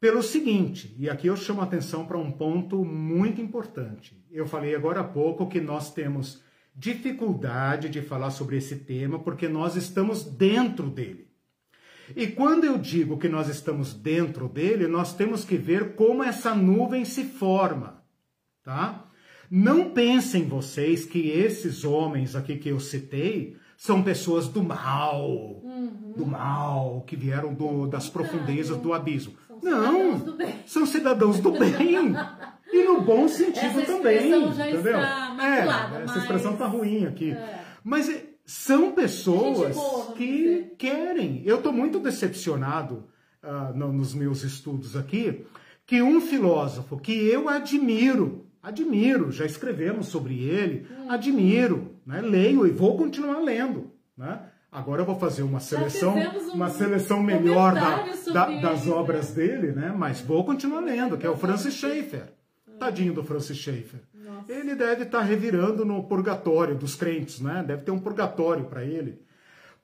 pelo seguinte, e aqui eu chamo a atenção para um ponto muito importante. Eu falei agora há pouco que nós temos dificuldade de falar sobre esse tema porque nós estamos dentro dele. E quando eu digo que nós estamos dentro dele, nós temos que ver como essa nuvem se forma, tá? Não pensem vocês que esses homens aqui que eu citei são pessoas do mal, uhum. do mal, que vieram do, das profundezas do abismo. São Não, são cidadãos do bem. e no bom sentido essa também. Já entendeu? Está é, essa expressão está ruim aqui. É. Mas são pessoas boa, que querem. Eu estou muito decepcionado uh, no, nos meus estudos aqui que um filósofo que eu admiro, admiro, já escrevemos sobre ele, hum. admiro, né? leio e vou continuar lendo. Né? Agora eu vou fazer uma seleção, um uma seleção melhor da, da, das obras dele, né? mas vou continuar lendo, que é o Francis Schaeffer. Tadinho do Francis Schaeffer. Nossa. Ele deve estar tá revirando no purgatório dos crentes, né? Deve ter um purgatório para ele.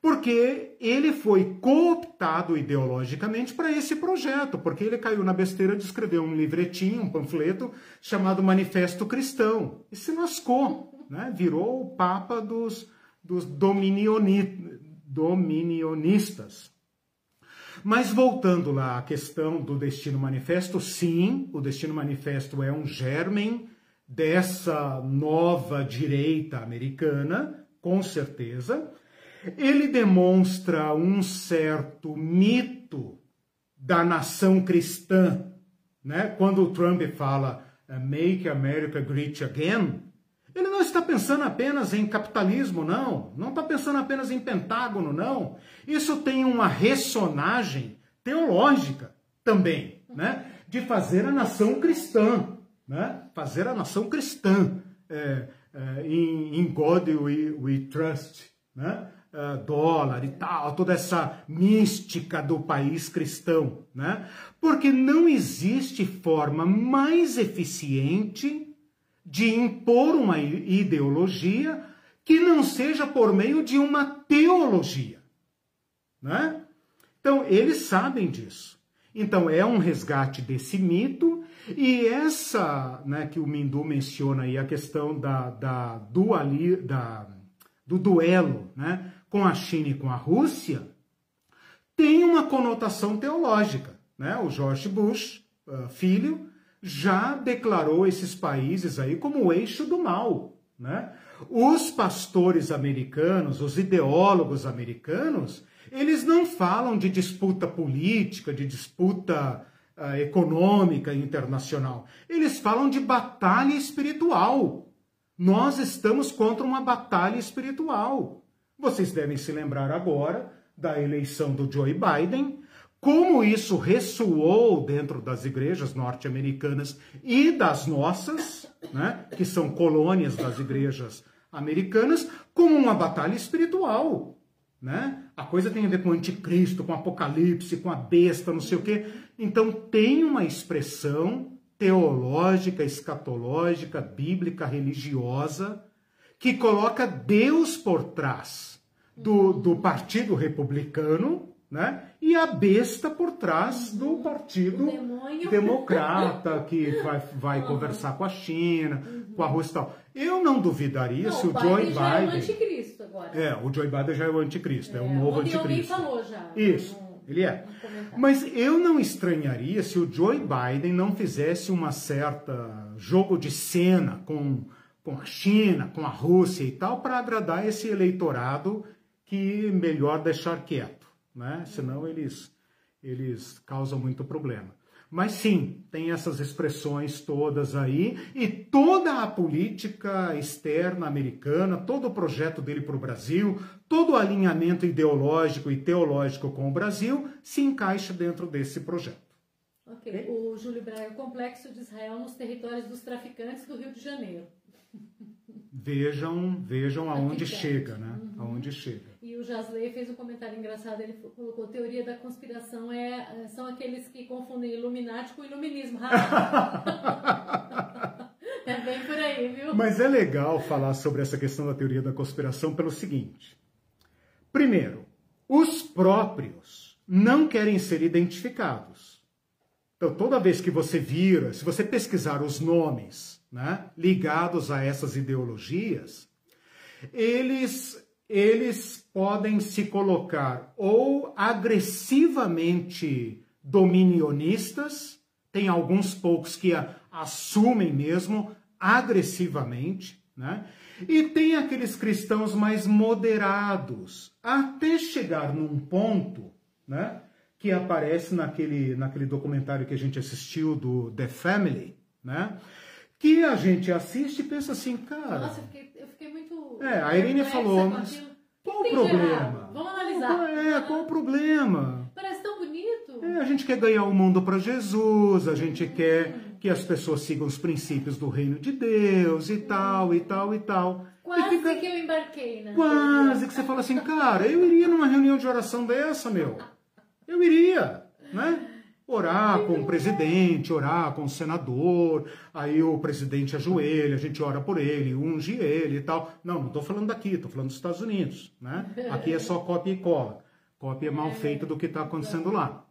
Porque ele foi cooptado ideologicamente para esse projeto, porque ele caiu na besteira de escrever um livretinho, um panfleto chamado Manifesto Cristão. E se lascou, né? Virou o papa dos, dos dominioni, dominionistas. Mas voltando lá à questão do Destino Manifesto, sim, o Destino Manifesto é um germen dessa nova direita americana, com certeza. Ele demonstra um certo mito da nação cristã, né? Quando o Trump fala eh, Make America Great Again, ele não está pensando apenas em capitalismo, não. Não está pensando apenas em Pentágono, não. Isso tem uma ressonagem teológica também, né? De fazer a nação cristã, né? Fazer a nação cristã é, é, em, God we, we trust, né? Uh, dólar e tal, toda essa mística do país cristão, né? Porque não existe forma mais eficiente de impor uma ideologia que não seja por meio de uma teologia, né? Então, eles sabem disso. Então, é um resgate desse mito e essa, né, que o Mindu menciona aí, a questão da, da, duali, da do duelo, né, com a China e com a Rússia, tem uma conotação teológica. Né? O George Bush, uh, filho, já declarou esses países aí como o eixo do mal. Né? Os pastores americanos, os ideólogos americanos, eles não falam de disputa política, de disputa uh, econômica internacional. Eles falam de batalha espiritual. Nós estamos contra uma batalha espiritual. Vocês devem se lembrar agora da eleição do Joe Biden, como isso ressoou dentro das igrejas norte-americanas e das nossas, né, que são colônias das igrejas americanas, como uma batalha espiritual. Né? A coisa tem a ver com o anticristo, com o apocalipse, com a besta, não sei o quê. Então tem uma expressão teológica, escatológica, bíblica, religiosa, que coloca Deus por trás do, do Partido Republicano, né? E a besta por trás do Partido Democrata, que vai, vai uhum. conversar com a China, uhum. com a Rússia e tal. Eu não duvidaria não, se o, o Joe Biden. Já é o anticristo agora. É, o Joe Biden já é o anticristo, é, é o novo anticristo. falou já. Isso, ele é. Mas eu não estranharia se o Joe Biden não fizesse uma certa jogo de cena com, com a China, com a Rússia e tal, para agradar esse eleitorado que melhor deixar quieto, né? Senão eles, eles causam muito problema. Mas sim, tem essas expressões todas aí, e toda a política externa americana, todo o projeto dele para o Brasil, todo o alinhamento ideológico e teológico com o Brasil se encaixa dentro desse projeto. Ok. O Júlio Braga, o complexo de Israel nos territórios dos traficantes do Rio de Janeiro. Vejam, vejam aonde chega, né? Uhum. Aonde chega. E o Jasley fez um comentário engraçado, ele colocou, teoria da conspiração é, são aqueles que confundem Illuminati com iluminismo. é bem por aí, viu? Mas é legal falar sobre essa questão da teoria da conspiração pelo seguinte. Primeiro, os próprios não querem ser identificados. Então, toda vez que você vira, se você pesquisar os nomes né, ligados a essas ideologias, eles eles podem se colocar ou agressivamente dominionistas, tem alguns poucos que a, assumem mesmo agressivamente, né? E tem aqueles cristãos mais moderados, até chegar num ponto, né, que aparece naquele, naquele documentário que a gente assistiu do The Family, né? Que a gente assiste e pensa assim, cara. Nossa, eu fiquei, eu fiquei muito. É, a Irene falou, mas qual o problema? Vamos analisar. É, qual o problema? Parece tão bonito. É, a gente quer ganhar o mundo para Jesus, a gente quer que as pessoas sigam os princípios do reino de Deus e tal, e tal, e tal. Quase fica... que eu embarquei, né? Quase que você fala assim, cara, eu iria numa reunião de oração dessa, meu. Eu iria, né? Orar com o presidente, orar com o senador, aí o presidente ajoelha, a gente ora por ele, unge ele e tal. Não, não estou falando daqui, estou falando dos Estados Unidos, né? Aqui é só cópia e cola. Cópia mal feita do que está acontecendo lá.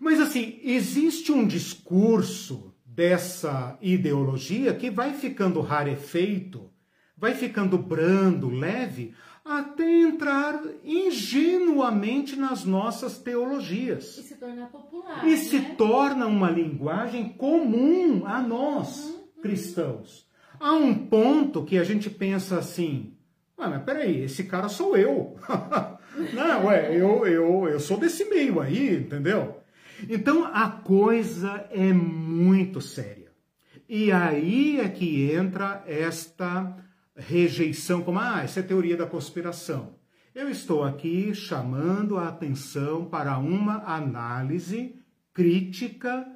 Mas assim, existe um discurso dessa ideologia que vai ficando rarefeito, vai ficando brando, leve, até entrar ingenuamente nas nossas teologias. E se tornar popular. E né? se torna uma linguagem comum a nós, uhum, uhum. cristãos. Há um ponto que a gente pensa assim: ah, mas peraí, esse cara sou eu. Não, ué, eu, eu, eu sou desse meio aí, entendeu? Então a coisa é muito séria. E aí é que entra esta rejeição, como, ah, essa é teoria da conspiração. Eu estou aqui chamando a atenção para uma análise crítica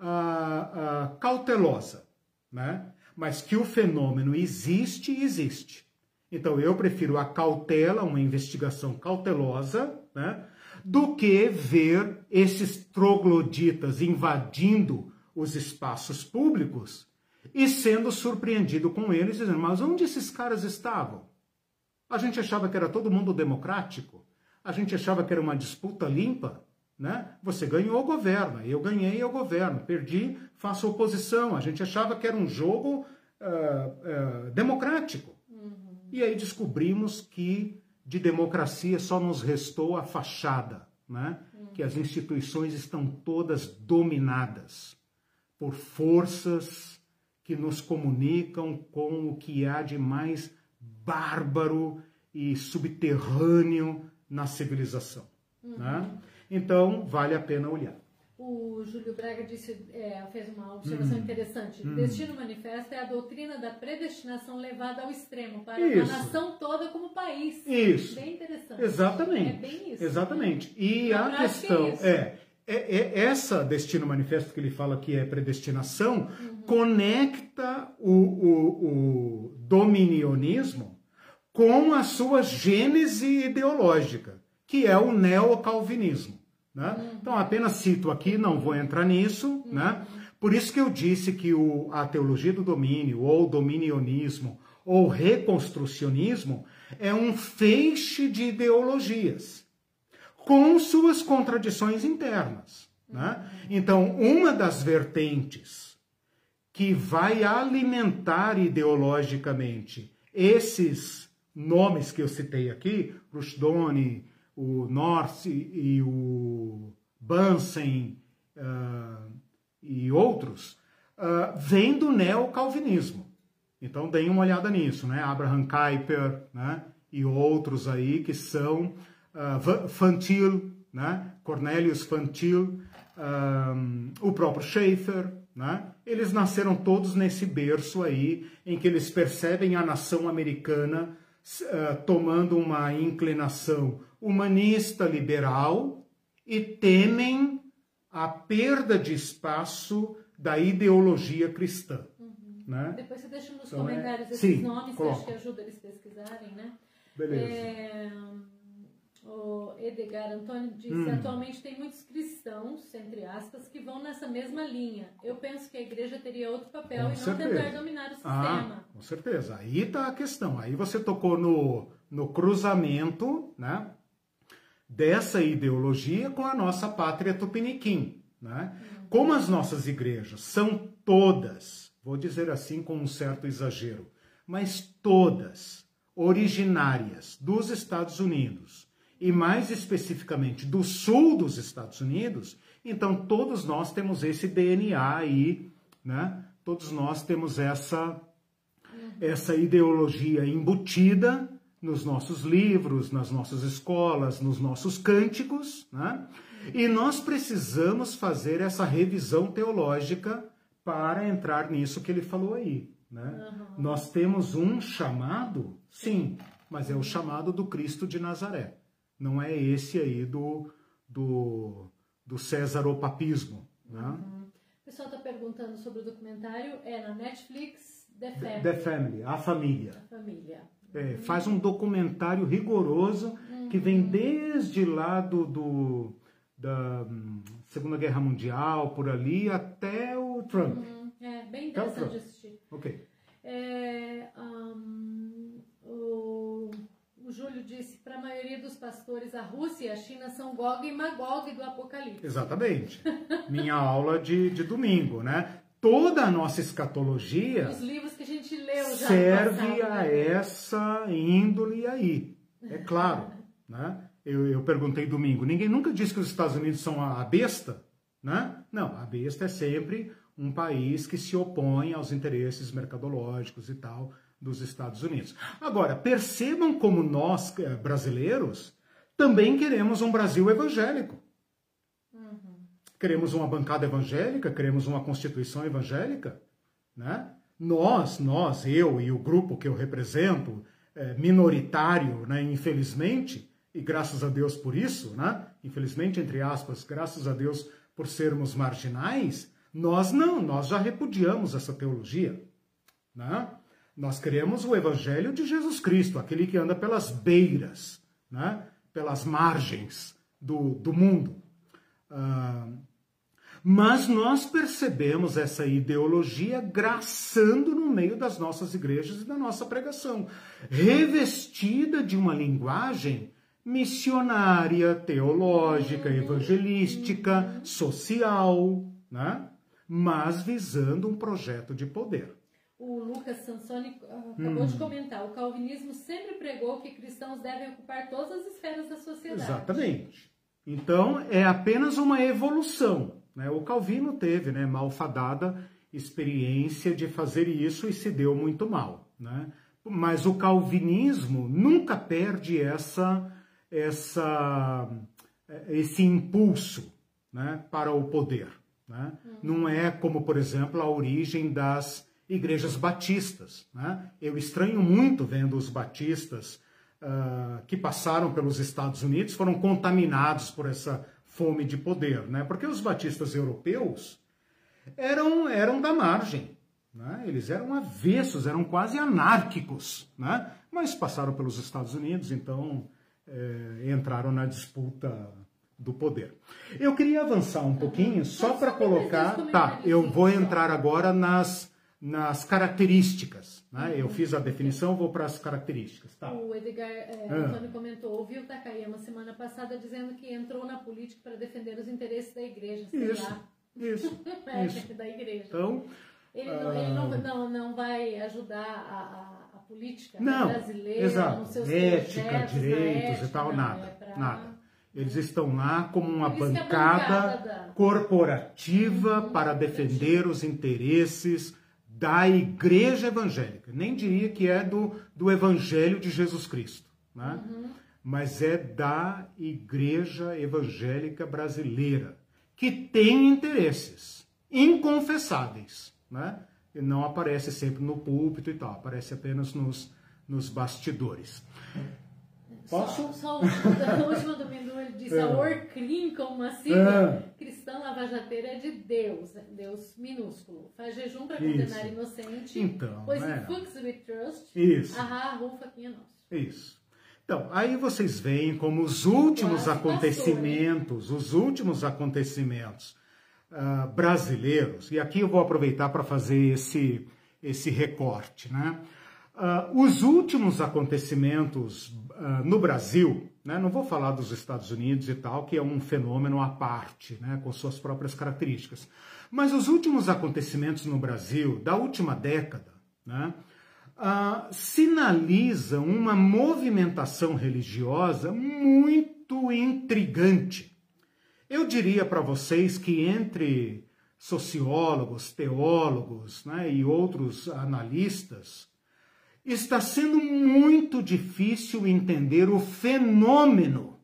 uh, uh, cautelosa, né? Mas que o fenômeno existe, existe. Então eu prefiro a cautela, uma investigação cautelosa, né? Do que ver esses trogloditas invadindo os espaços públicos e sendo surpreendido com eles, dizendo: Mas onde esses caras estavam? A gente achava que era todo mundo democrático, a gente achava que era uma disputa limpa. Né? Você ganhou o governo, eu ganhei o governo, perdi, faço oposição. A gente achava que era um jogo uh, uh, democrático. Uhum. E aí descobrimos que de democracia só nos restou a fachada, né? Uhum. que as instituições estão todas dominadas por forças que nos comunicam com o que há de mais bárbaro e subterrâneo na civilização. Uhum. Né? Então, vale a pena olhar. O Júlio Braga disse, é, fez uma observação hum. interessante. Hum. Destino manifesto é a doutrina da predestinação levada ao extremo para isso. a nação toda como país. Isso. Bem interessante. Exatamente. É bem isso. Exatamente. Né? E a questão é, é, é, é, essa destino manifesto que ele fala que é predestinação uhum. Conecta o, o, o dominionismo com a sua gênese ideológica que é o neocalvinismo. Né? Uhum. Então, apenas cito aqui, não vou entrar nisso. Uhum. Né? Por isso que eu disse que o, a teologia do domínio, ou dominionismo, ou reconstrucionismo, é um feixe de ideologias, com suas contradições internas. Né? Então, uma das vertentes que vai alimentar ideologicamente esses nomes que eu citei aqui, Rushdoni, o Norse e o Bunsen uh, e outros, uh, vem do neocalvinismo. Então deem uma olhada nisso, né? Abraham Kuyper, né? E outros aí que são uh, Fantil, né? Cornelius Fantil, um, o próprio Schaeffer, né? Eles nasceram todos nesse berço aí em que eles percebem a nação americana uh, tomando uma inclinação humanista liberal e temem a perda de espaço da ideologia cristã. Uhum. Né? Depois você deixa nos então, é comentários é... esses Sim, nomes, coloca. acho que ajuda eles pesquisarem, né? Beleza. É... O Edgar Antônio disse: hum. atualmente tem muitos cristãos, entre aspas, que vão nessa mesma linha. Eu penso que a igreja teria outro papel com e certeza. não tentar dominar o ah, sistema. Ah, com certeza. Aí está a questão. Aí você tocou no, no cruzamento, né? dessa ideologia com a nossa pátria tupiniquim. Né? Como as nossas igrejas são todas, vou dizer assim com um certo exagero, mas todas originárias dos Estados Unidos e mais especificamente do sul dos Estados Unidos, então todos nós temos esse DNA aí, né? Todos nós temos essa essa ideologia embutida nos nossos livros, nas nossas escolas, nos nossos cânticos, né? E nós precisamos fazer essa revisão teológica para entrar nisso que ele falou aí, né? Uhum. Nós temos um chamado, sim, mas é o chamado do Cristo de Nazaré. Não é esse aí do, do, do Césaropapismo, né? Uhum. O pessoal está perguntando sobre o documentário, é na Netflix, The Family. The Family, a família. A família é, faz um documentário rigoroso que vem desde lá do, do, da hum, Segunda Guerra Mundial, por ali, até o Trump. Uhum. É, bem interessante de assistir. Ok. É, o Júlio disse, para a maioria dos pastores, a Rússia e a China são Gog e Magog do Apocalipse. Exatamente. Minha aula de, de domingo, né? toda a nossa escatologia Os livros que a gente leu já serve passado, a né? essa índole aí. É claro, né? Eu, eu perguntei domingo, ninguém nunca disse que os Estados Unidos são a besta, né? Não, a besta é sempre um país que se opõe aos interesses mercadológicos e tal dos Estados Unidos. Agora, percebam como nós, eh, brasileiros, também queremos um Brasil evangélico. Uhum. queremos uma bancada evangélica, queremos uma constituição evangélica, né? Nós, nós, eu e o grupo que eu represento, é, minoritário, né, infelizmente, e graças a Deus por isso, né? Infelizmente, entre aspas, graças a Deus por sermos marginais, nós não, nós já repudiamos essa teologia, né? Nós queremos o evangelho de Jesus Cristo, aquele que anda pelas beiras, né? pelas margens do, do mundo. Uh, mas nós percebemos essa ideologia graçando no meio das nossas igrejas e da nossa pregação, revestida de uma linguagem missionária, teológica, evangelística, social, né? mas visando um projeto de poder. O Lucas Sansoni ah, acabou hum. de comentar: o calvinismo sempre pregou que cristãos devem ocupar todas as esferas da sociedade. Exatamente. Então é apenas uma evolução. Né? O Calvino teve, né, malfadada experiência de fazer isso e se deu muito mal. Né? Mas o calvinismo nunca perde essa, essa, esse impulso né, para o poder. Né? Uhum. Não é como, por exemplo, a origem das igrejas batistas. Né? Eu estranho muito vendo os batistas uh, que passaram pelos Estados Unidos, foram contaminados por essa fome de poder, né? porque os batistas europeus eram, eram da margem. Né? Eles eram avessos, eram quase anárquicos, né? mas passaram pelos Estados Unidos, então é, entraram na disputa do poder. Eu queria avançar um pouquinho só para colocar. Tá, eu vou entrar agora nas nas características. Né? Eu fiz a definição, vou para as características. Tá. O Edgar é, ah. Antônio comentou, ouviu o Takayama semana passada dizendo que entrou na política para defender os interesses da igreja. Isso, lá. isso. é, isso. da igreja. Então, ele, não, ele não, ah, não, não vai ajudar a, a, a política não, brasileira exato. nos seus ética, projetos, direitos ética, e tal, nada, é pra... nada. Eles estão lá como uma bancada, bancada corporativa uhum, para defender os interesses da igreja evangélica. Nem diria que é do, do evangelho de Jesus Cristo, né? Uhum. mas é da igreja evangélica brasileira, que tem interesses inconfessáveis, né? E não aparece sempre no púlpito e tal, aparece apenas nos, nos bastidores. Posso? Só, só o último domingo ele disse: é. a Orcrim, como uma sigla é. cristã lavajateira é de Deus, né? Deus minúsculo. Faz jejum para condenar inocente. Então, pois é. Fuchs with Trust. Isso. Ahá, rufa, aqui é nosso. Isso. Então, aí vocês veem como os últimos Quase acontecimentos, os últimos acontecimentos uh, brasileiros, e aqui eu vou aproveitar para fazer esse, esse recorte, né? Uh, os últimos acontecimentos uh, no Brasil, né, não vou falar dos Estados Unidos e tal, que é um fenômeno à parte, né, com suas próprias características, mas os últimos acontecimentos no Brasil, da última década, né, uh, sinalizam uma movimentação religiosa muito intrigante. Eu diria para vocês que entre sociólogos, teólogos né, e outros analistas, está sendo muito difícil entender o fenômeno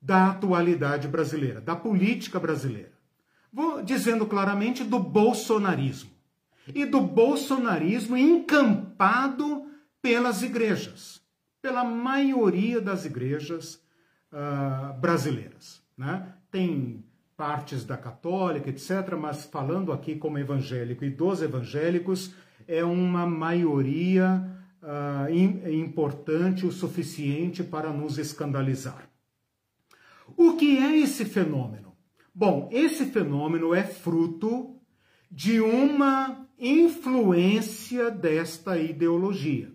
da atualidade brasileira, da política brasileira. Vou dizendo claramente do bolsonarismo. E do bolsonarismo encampado pelas igrejas, pela maioria das igrejas uh, brasileiras. Né? Tem partes da católica, etc., mas falando aqui como evangélico e dos evangélicos, é uma maioria uh, importante o suficiente para nos escandalizar. O que é esse fenômeno? Bom, esse fenômeno é fruto de uma influência desta ideologia,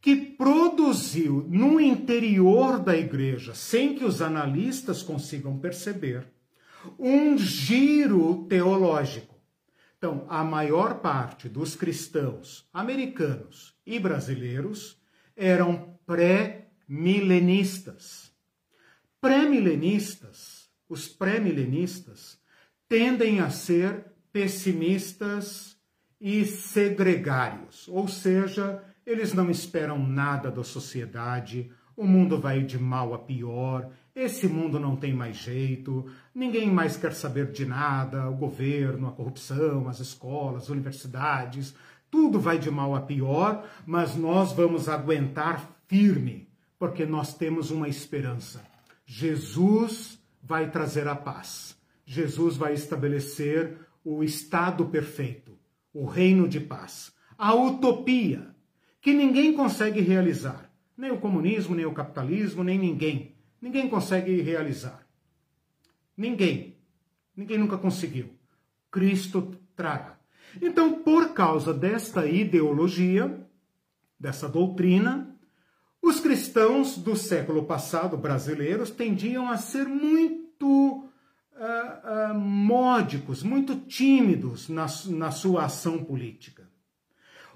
que produziu no interior da igreja, sem que os analistas consigam perceber, um giro teológico então, a maior parte dos cristãos americanos e brasileiros eram pré-milenistas. Pré-milenistas, os pré-milenistas, tendem a ser pessimistas e segregários, ou seja, eles não esperam nada da sociedade, o mundo vai de mal a pior, esse mundo não tem mais jeito, ninguém mais quer saber de nada, o governo, a corrupção, as escolas, as universidades, tudo vai de mal a pior, mas nós vamos aguentar firme, porque nós temos uma esperança. Jesus vai trazer a paz. Jesus vai estabelecer o estado perfeito, o reino de paz, a utopia, que ninguém consegue realizar. Nem o comunismo, nem o capitalismo, nem ninguém. Ninguém consegue realizar. Ninguém. Ninguém nunca conseguiu. Cristo trará. Então, por causa desta ideologia, dessa doutrina, os cristãos do século passado brasileiros tendiam a ser muito uh, uh, módicos, muito tímidos na, na sua ação política.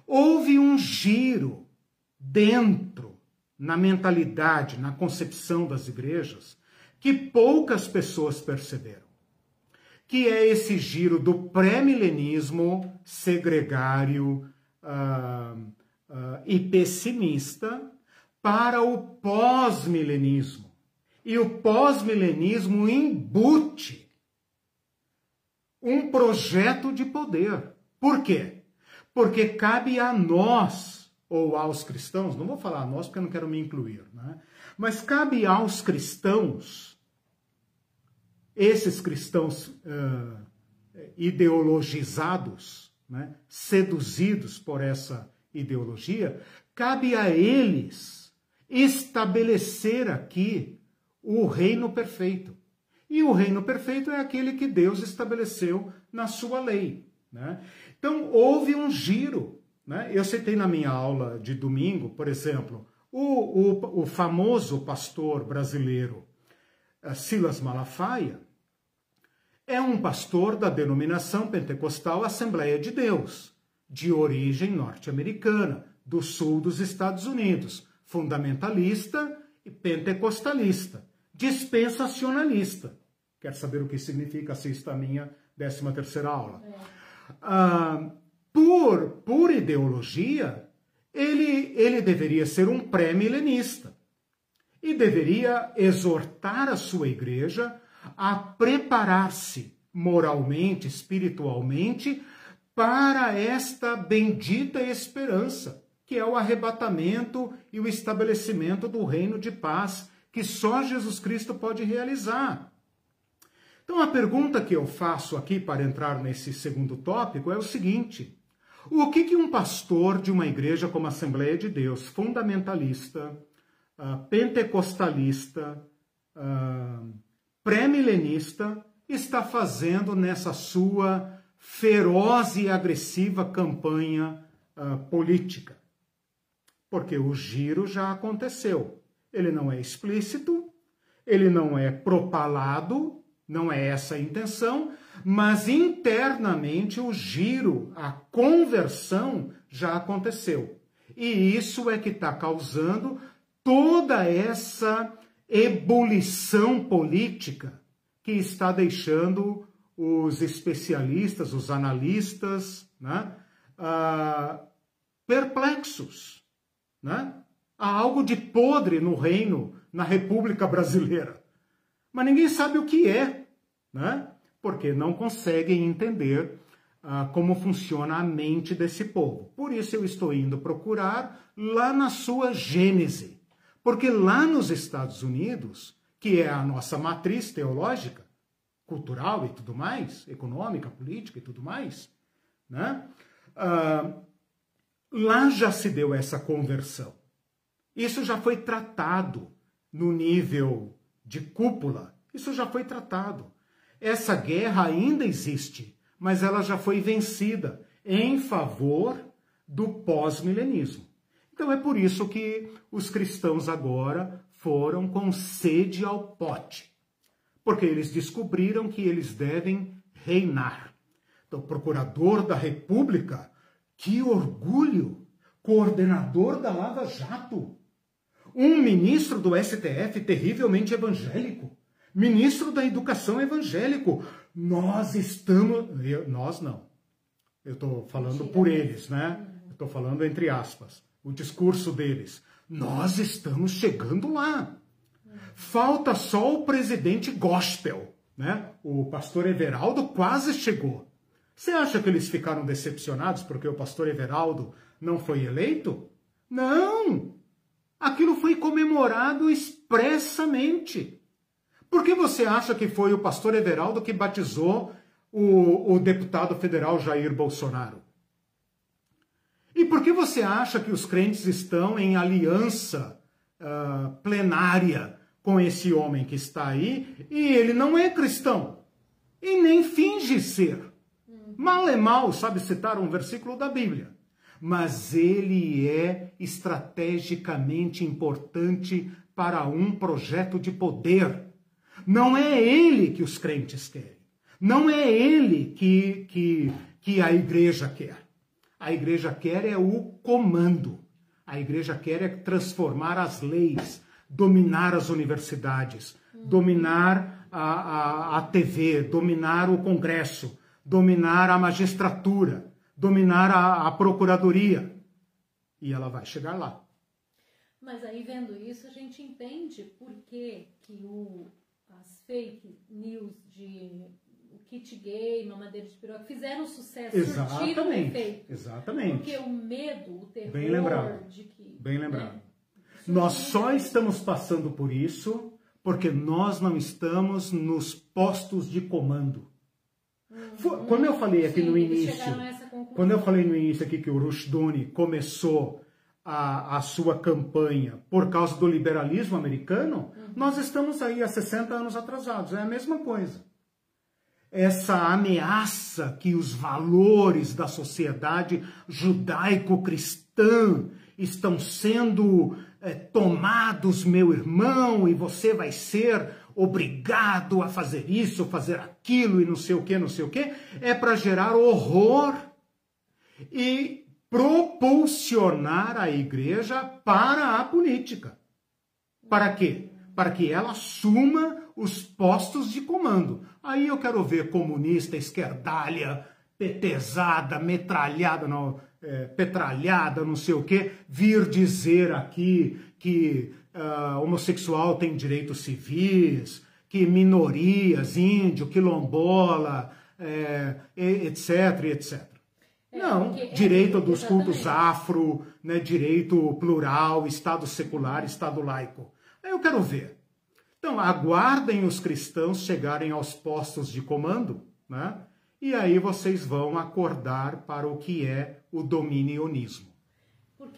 Houve um giro dentro na mentalidade, na concepção das igrejas, que poucas pessoas perceberam. Que é esse giro do pré-milenismo segregário uh, uh, e pessimista para o pós-milenismo. E o pós-milenismo embute um projeto de poder. Por quê? Porque cabe a nós ou aos cristãos, não vou falar nós porque eu não quero me incluir, né? mas cabe aos cristãos, esses cristãos uh, ideologizados, né? seduzidos por essa ideologia, cabe a eles estabelecer aqui o reino perfeito. E o reino perfeito é aquele que Deus estabeleceu na sua lei. Né? Então, houve um giro né? Eu citei na minha aula de domingo, por exemplo, o, o, o famoso pastor brasileiro uh, Silas Malafaia é um pastor da denominação pentecostal Assembleia de Deus, de origem norte-americana, do sul dos Estados Unidos, fundamentalista e pentecostalista, dispensacionalista. Quer saber o que significa? Assista a minha 13 terceira aula. É. Ah, por, por ideologia, ele, ele deveria ser um pré-milenista e deveria exortar a sua igreja a preparar-se moralmente, espiritualmente, para esta bendita esperança, que é o arrebatamento e o estabelecimento do reino de paz que só Jesus Cristo pode realizar. Então, a pergunta que eu faço aqui para entrar nesse segundo tópico é o seguinte: o que, que um pastor de uma igreja como a Assembleia de Deus, fundamentalista, uh, pentecostalista, uh, pré-milenista, está fazendo nessa sua feroz e agressiva campanha uh, política? Porque o giro já aconteceu. Ele não é explícito, ele não é propalado, não é essa a intenção, mas internamente o giro, a conversão já aconteceu. E isso é que está causando toda essa ebulição política que está deixando os especialistas, os analistas, né, uh, perplexos. Né? Há algo de podre no reino, na República Brasileira. Mas ninguém sabe o que é. Né? Porque não conseguem entender ah, como funciona a mente desse povo. Por isso eu estou indo procurar lá na sua gênese, porque lá nos Estados Unidos, que é a nossa matriz teológica, cultural e tudo mais, econômica, política e tudo mais, né? Ah, lá já se deu essa conversão. Isso já foi tratado no nível de cúpula, isso já foi tratado. Essa guerra ainda existe, mas ela já foi vencida em favor do pós-milenismo. Então é por isso que os cristãos agora foram com sede ao pote, porque eles descobriram que eles devem reinar. Então, procurador da República, que orgulho! Coordenador da Lava Jato, um ministro do STF terrivelmente evangélico ministro da educação evangélico. Nós estamos. Eu, nós não. Eu estou falando por eles, né? Estou falando entre aspas. O discurso deles. Nós estamos chegando lá. Falta só o presidente gospel, né? O pastor Everaldo quase chegou. Você acha que eles ficaram decepcionados porque o pastor Everaldo não foi eleito? Não! Aquilo foi comemorado expressamente. Por que você acha que foi o pastor Everaldo que batizou o, o deputado federal Jair Bolsonaro? E por que você acha que os crentes estão em aliança uh, plenária com esse homem que está aí e ele não é cristão e nem finge ser? Mal é mal, sabe citar um versículo da Bíblia, mas ele é estrategicamente importante para um projeto de poder. Não é ele que os crentes querem. Não é ele que, que, que a igreja quer. A igreja quer é o comando. A igreja quer é transformar as leis, dominar as universidades, dominar a, a, a TV, dominar o Congresso, dominar a magistratura, dominar a, a procuradoria. E ela vai chegar lá. Mas aí vendo isso, a gente entende por que, que o, as fake news de o kit gay, mamadeira de piroca, fizeram sucesso, exatamente, efeito. Exatamente. Porque o medo, o terror Bem lembrado. de que... Bem lembrado. Né, nós só estamos passando por isso porque nós não estamos nos postos de comando. Uhum. Quando eu falei aqui Sim, no início, quando eu falei no início aqui que o Rushduni começou a, a sua campanha por causa do liberalismo americano, uhum. nós estamos aí há 60 anos atrasados. É a mesma coisa. Essa ameaça que os valores da sociedade judaico-cristã estão sendo é, tomados, meu irmão, e você vai ser obrigado a fazer isso, fazer aquilo e não sei o que, não sei o que, é para gerar horror e propulsionar a igreja para a política. Para quê? Para que ela assuma os postos de comando. Aí eu quero ver comunista, esquerdalha, petezada, metralhada, não, é, petralhada, não sei o que, vir dizer aqui que uh, homossexual tem direitos civis, que minorias, índio, quilombola, é, etc, etc. É, Não, é direito dos cultos afro, né, direito plural, Estado secular, Estado laico. Aí eu quero ver. Então, aguardem os cristãos chegarem aos postos de comando, né? E aí vocês vão acordar para o que é o dominionismo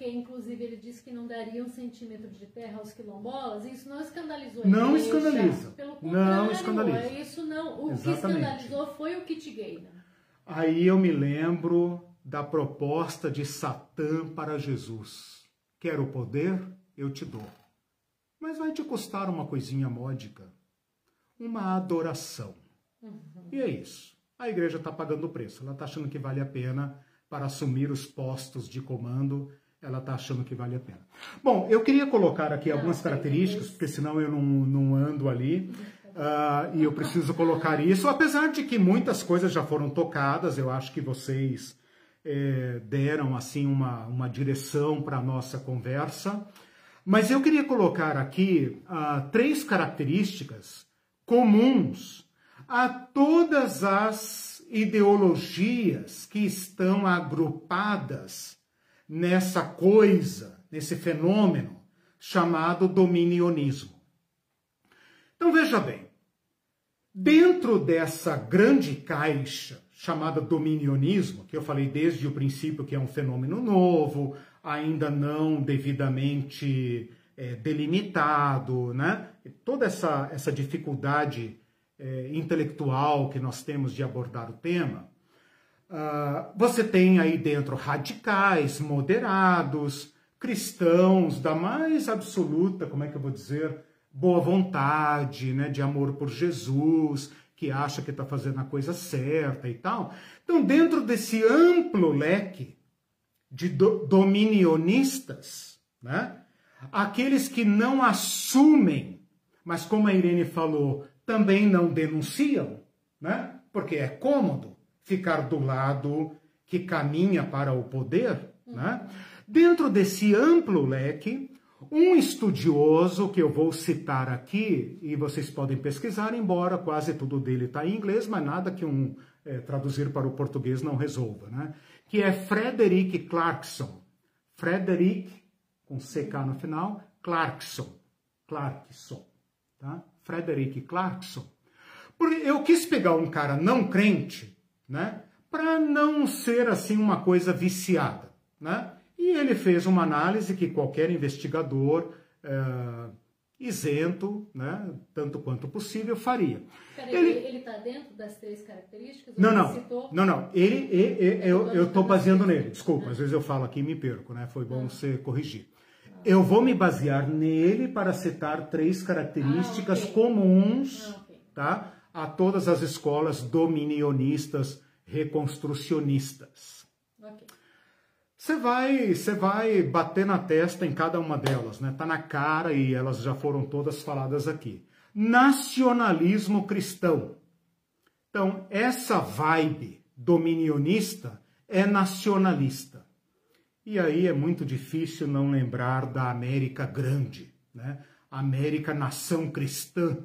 porque inclusive ele disse que não daria um centímetro de terra aos quilombolas, e isso não escandalizou Não escandaliza. Pelo contrário, não escandaliza. Isso não, o Exatamente. que escandalizou foi o kit gay. Né? Aí eu me lembro da proposta de Satã para Jesus. Quer o poder? Eu te dou. Mas vai te custar uma coisinha módica. Uma adoração. Uhum. E é isso. A igreja está pagando o preço. Ela está achando que vale a pena para assumir os postos de comando ela está achando que vale a pena. Bom, eu queria colocar aqui algumas características, porque senão eu não, não ando ali. Uh, e eu preciso colocar isso, apesar de que muitas coisas já foram tocadas, eu acho que vocês é, deram assim uma, uma direção para a nossa conversa. Mas eu queria colocar aqui uh, três características comuns a todas as ideologias que estão agrupadas nessa coisa, nesse fenômeno chamado dominionismo. Então veja bem, dentro dessa grande caixa chamada dominionismo, que eu falei desde o princípio que é um fenômeno novo, ainda não devidamente é, delimitado, né? toda essa, essa dificuldade é, intelectual que nós temos de abordar o tema, Uh, você tem aí dentro radicais, moderados, cristãos da mais absoluta, como é que eu vou dizer, boa vontade, né, de amor por Jesus, que acha que está fazendo a coisa certa e tal. Então, dentro desse amplo leque de do dominionistas, né, aqueles que não assumem, mas como a Irene falou, também não denunciam, né, porque é cômodo ficar do lado que caminha para o poder, né? Dentro desse amplo leque, Um estudioso que eu vou citar aqui, e vocês podem pesquisar, embora quase tudo dele está em inglês, mas nada que um é, traduzir para o português não resolva, né? Que é Frederick Clarkson. Frederick, com CK no final, Clarkson. Clarkson, tá? Frederick Clarkson. Porque eu quis pegar um cara não crente, né? Para não ser assim uma coisa viciada, né? E ele fez uma análise que qualquer investigador é, isento, né, tanto quanto possível, faria. Ele está dentro das três características? Não, não, citou... não, não. Ele, ele, ele eu estou baseando nele. Desculpa, ah. às vezes eu falo aqui e me perco, né? Foi bom ah. você corrigir. Ah. Eu vou me basear nele para citar três características ah, okay. comuns, ah, okay. tá, a todas as escolas dominionistas reconstrucionistas. Você vai, você vai bater na testa em cada uma delas, né? Tá na cara e elas já foram todas faladas aqui. Nacionalismo cristão. Então, essa vibe dominionista é nacionalista. E aí é muito difícil não lembrar da América Grande, né? América nação cristã.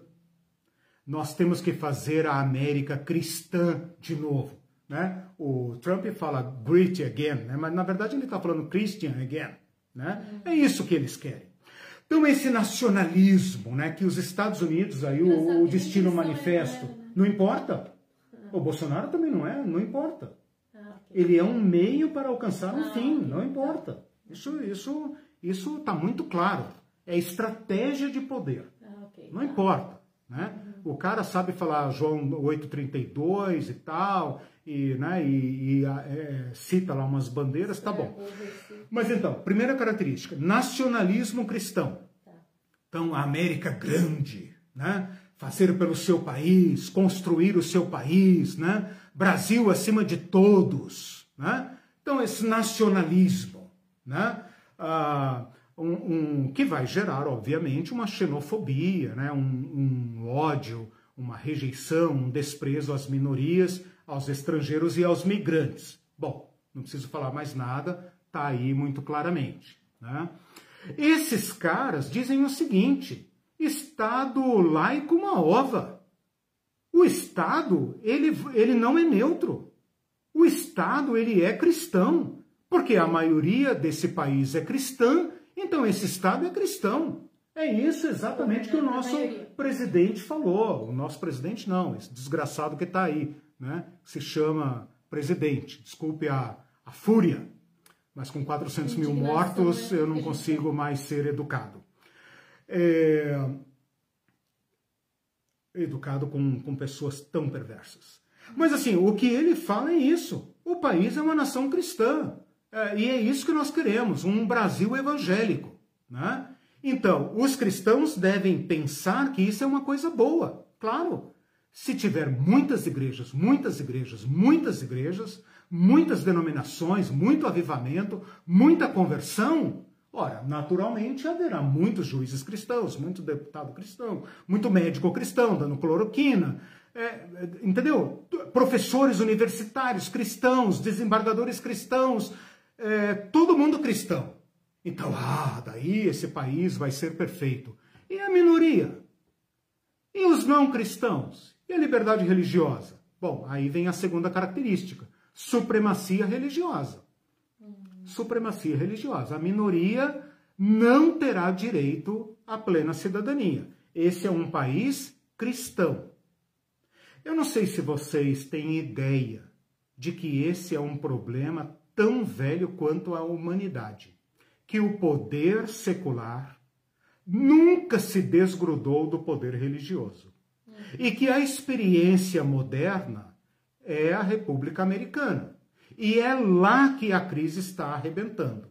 Nós temos que fazer a América cristã de novo. Né? O Trump fala great again, né? mas na verdade ele está falando Christian again. Né? É isso que eles querem. Então esse nacionalismo, né, que os Estados Unidos, aí o, o destino manifesto, não importa. O Bolsonaro também não é, não importa. Ah, ele é um meio para alcançar um ah, fim, não importa. Isso isso isso está muito claro. É estratégia de poder. Ah, não tá. importa. Né? Uhum. O cara sabe falar João 8,32 e tal, e, né, e, e é, cita lá umas bandeiras, tá bom. Mas então, primeira característica, nacionalismo cristão. Tá. Então, a América grande, né? fazer pelo seu país, construir o seu país, né? Brasil acima de todos. Né? Então, esse nacionalismo, né? Ah, um, um, que vai gerar, obviamente, uma xenofobia, né? um, um ódio, uma rejeição, um desprezo às minorias, aos estrangeiros e aos migrantes. Bom, não preciso falar mais nada, está aí muito claramente. Né? Esses caras dizem o seguinte: Estado laico uma ova. O Estado, ele, ele não é neutro. O Estado, ele é cristão. Porque a maioria desse país é cristã, então esse Estado é cristão. É isso exatamente que o nosso presidente falou. O nosso presidente não, esse desgraçado que está aí, né? Se chama presidente. Desculpe a, a fúria, mas com 400 mil mortos né? eu não consigo mais ser educado. É... Educado com, com pessoas tão perversas. Mas assim, o que ele fala é isso. O país é uma nação cristã. É, e é isso que nós queremos, um Brasil evangélico. Né? Então, os cristãos devem pensar que isso é uma coisa boa, claro. Se tiver muitas igrejas, muitas igrejas, muitas igrejas, muitas denominações, muito avivamento, muita conversão, ora, naturalmente haverá muitos juízes cristãos, muito deputado cristão, muito médico cristão dando cloroquina, é, entendeu? Professores universitários cristãos, desembargadores cristãos, é, todo mundo cristão. Então, ah, daí esse país vai ser perfeito. E a minoria? E os não cristãos? E a liberdade religiosa? Bom, aí vem a segunda característica: supremacia religiosa. Supremacia religiosa. A minoria não terá direito à plena cidadania. Esse é um país cristão. Eu não sei se vocês têm ideia de que esse é um problema tão velho quanto a humanidade que o poder secular nunca se desgrudou do poder religioso. E que a experiência moderna é a República Americana. E é lá que a crise está arrebentando.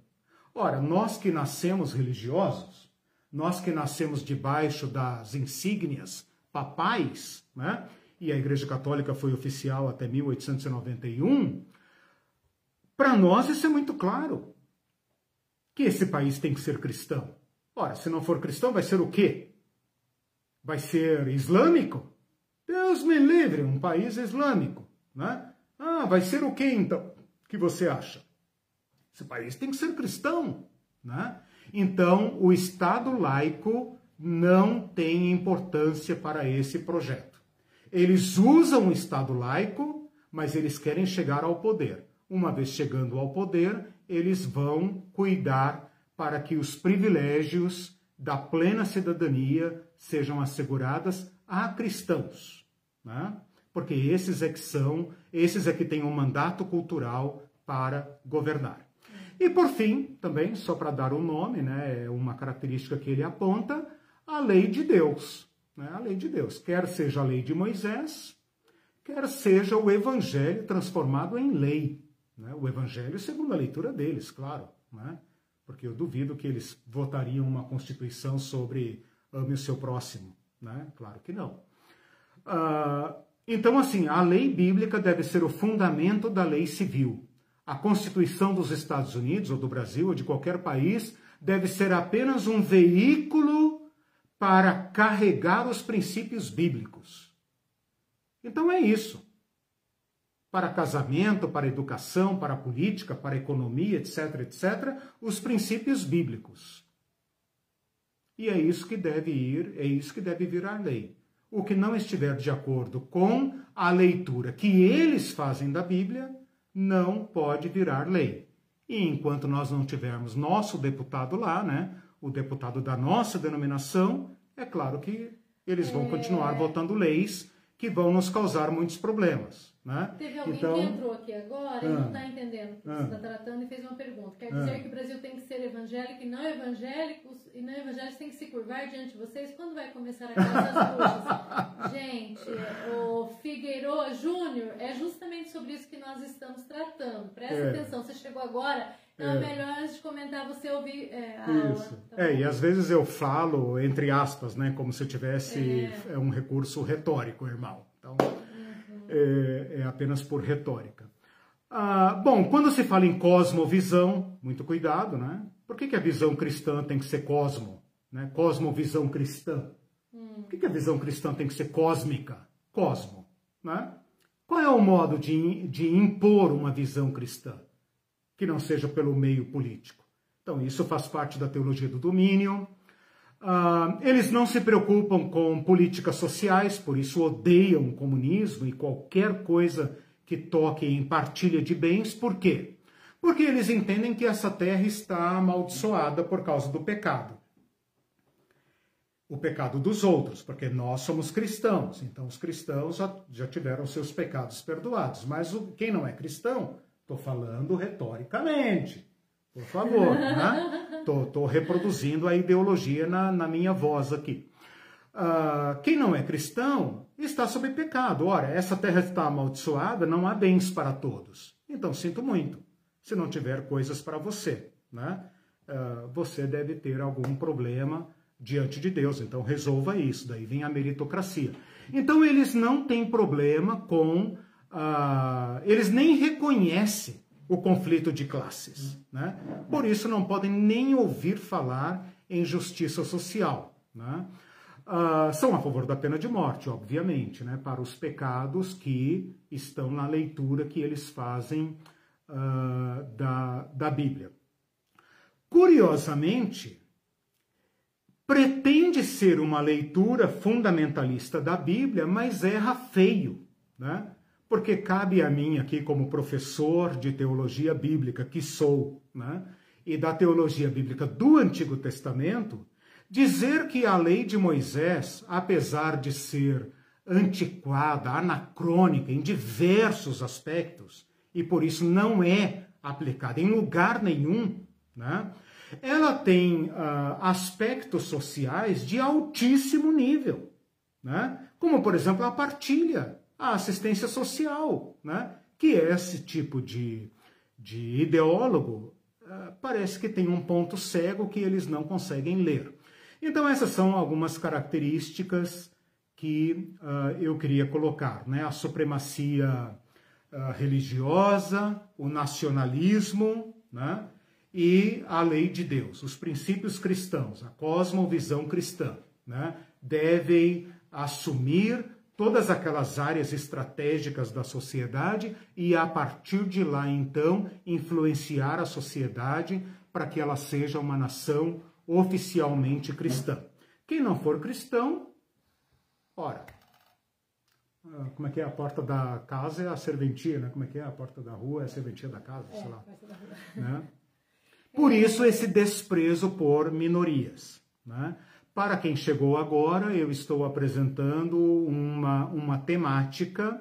Ora, nós que nascemos religiosos, nós que nascemos debaixo das insígnias papais, né? e a Igreja Católica foi oficial até 1891, para nós isso é muito claro que esse país tem que ser cristão. Ora, se não for cristão, vai ser o quê? Vai ser islâmico? Deus me livre, um país islâmico, né? Ah, vai ser o quê então? que você acha? Esse país tem que ser cristão, né? Então, o Estado laico não tem importância para esse projeto. Eles usam o Estado laico, mas eles querem chegar ao poder. Uma vez chegando ao poder, eles vão cuidar para que os privilégios da plena cidadania sejam asseguradas a cristãos, né? porque esses é que são, esses é que têm um mandato cultural para governar. E por fim, também, só para dar o um nome, né, é uma característica que ele aponta, a lei de Deus. Né, a lei de Deus, quer seja a lei de Moisés, quer seja o evangelho transformado em lei. Né, o evangelho segundo a leitura deles, claro. Né, porque eu duvido que eles votariam uma constituição sobre ame o seu próximo. Né? Claro que não. Uh, então, assim, a lei bíblica deve ser o fundamento da lei civil. A Constituição dos Estados Unidos, ou do Brasil, ou de qualquer país, deve ser apenas um veículo para carregar os princípios bíblicos. Então é isso. Para casamento, para educação, para política, para economia, etc., etc., os princípios bíblicos. E é isso que deve ir, é isso que deve virar lei. O que não estiver de acordo com a leitura que eles fazem da Bíblia, não pode virar lei. E enquanto nós não tivermos nosso deputado lá, né, o deputado da nossa denominação, é claro que eles vão continuar é... votando leis que vão nos causar muitos problemas. Né? Teve alguém então, que entrou aqui agora ah, e não está entendendo o que ah, você está tratando e fez uma pergunta. Quer dizer ah, que o Brasil tem que ser evangélico e não evangélicos e não evangélicos têm que se curvar diante de vocês? Quando vai começar a casa das Gente, o Figueiredo Júnior é justamente sobre isso que nós estamos tratando. Presta é. atenção, você chegou agora, então é, é melhor antes de comentar você ouvir é, a Isso. Tá é, e às vezes eu falo, entre aspas, né, como se eu tivesse é. um recurso retórico, irmão. É, é apenas por retórica. Ah, bom, quando se fala em cosmovisão, muito cuidado, né? Por que, que a visão cristã tem que ser cosmo? Né? Cosmovisão cristã. Hum. Por que, que a visão cristã tem que ser cósmica? Cosmo. Né? Qual é o modo de, de impor uma visão cristã? Que não seja pelo meio político. Então, isso faz parte da teologia do domínio, Uh, eles não se preocupam com políticas sociais, por isso odeiam o comunismo e qualquer coisa que toque em partilha de bens. Por quê? Porque eles entendem que essa terra está amaldiçoada por causa do pecado. O pecado dos outros, porque nós somos cristãos, então os cristãos já, tiveram seus pecados perdoados. Mas quem não é cristão, estou falando retoricamente por favor, né? Tô, tô reproduzindo a ideologia na, na minha voz aqui. Uh, quem não é cristão está sob pecado. Ora, essa terra está amaldiçoada, não há bens para todos. Então, sinto muito. Se não tiver coisas para você, né? Uh, você deve ter algum problema diante de Deus. Então, resolva isso. Daí vem a meritocracia. Então, eles não têm problema com. Uh, eles nem reconhecem o conflito de classes. Né? Por isso, não podem nem ouvir falar em justiça social. Né? Uh, são a favor da pena de morte, obviamente, né? para os pecados que estão na leitura que eles fazem uh, da, da Bíblia. Curiosamente, pretende ser uma leitura fundamentalista da Bíblia, mas erra feio. Né? Porque cabe a mim aqui, como professor de teologia bíblica que sou, né, e da teologia bíblica do Antigo Testamento, dizer que a lei de Moisés, apesar de ser antiquada, anacrônica em diversos aspectos, e por isso não é aplicada em lugar nenhum, né, ela tem uh, aspectos sociais de altíssimo nível, né, como, por exemplo, a partilha a assistência social, né? que é esse tipo de, de ideólogo uh, parece que tem um ponto cego que eles não conseguem ler. Então, essas são algumas características que uh, eu queria colocar. Né? A supremacia uh, religiosa, o nacionalismo né? e a lei de Deus, os princípios cristãos, a cosmovisão cristã, né? devem assumir todas aquelas áreas estratégicas da sociedade e a partir de lá então influenciar a sociedade para que ela seja uma nação oficialmente cristã. Quem não for cristão, ora, ah, como é que é a porta da casa é a serventia, né? Como é que é a porta da rua é a serventia da casa, é, sei lá. Né? Por isso esse desprezo por minorias. Né? Para quem chegou agora, eu estou apresentando uma, uma temática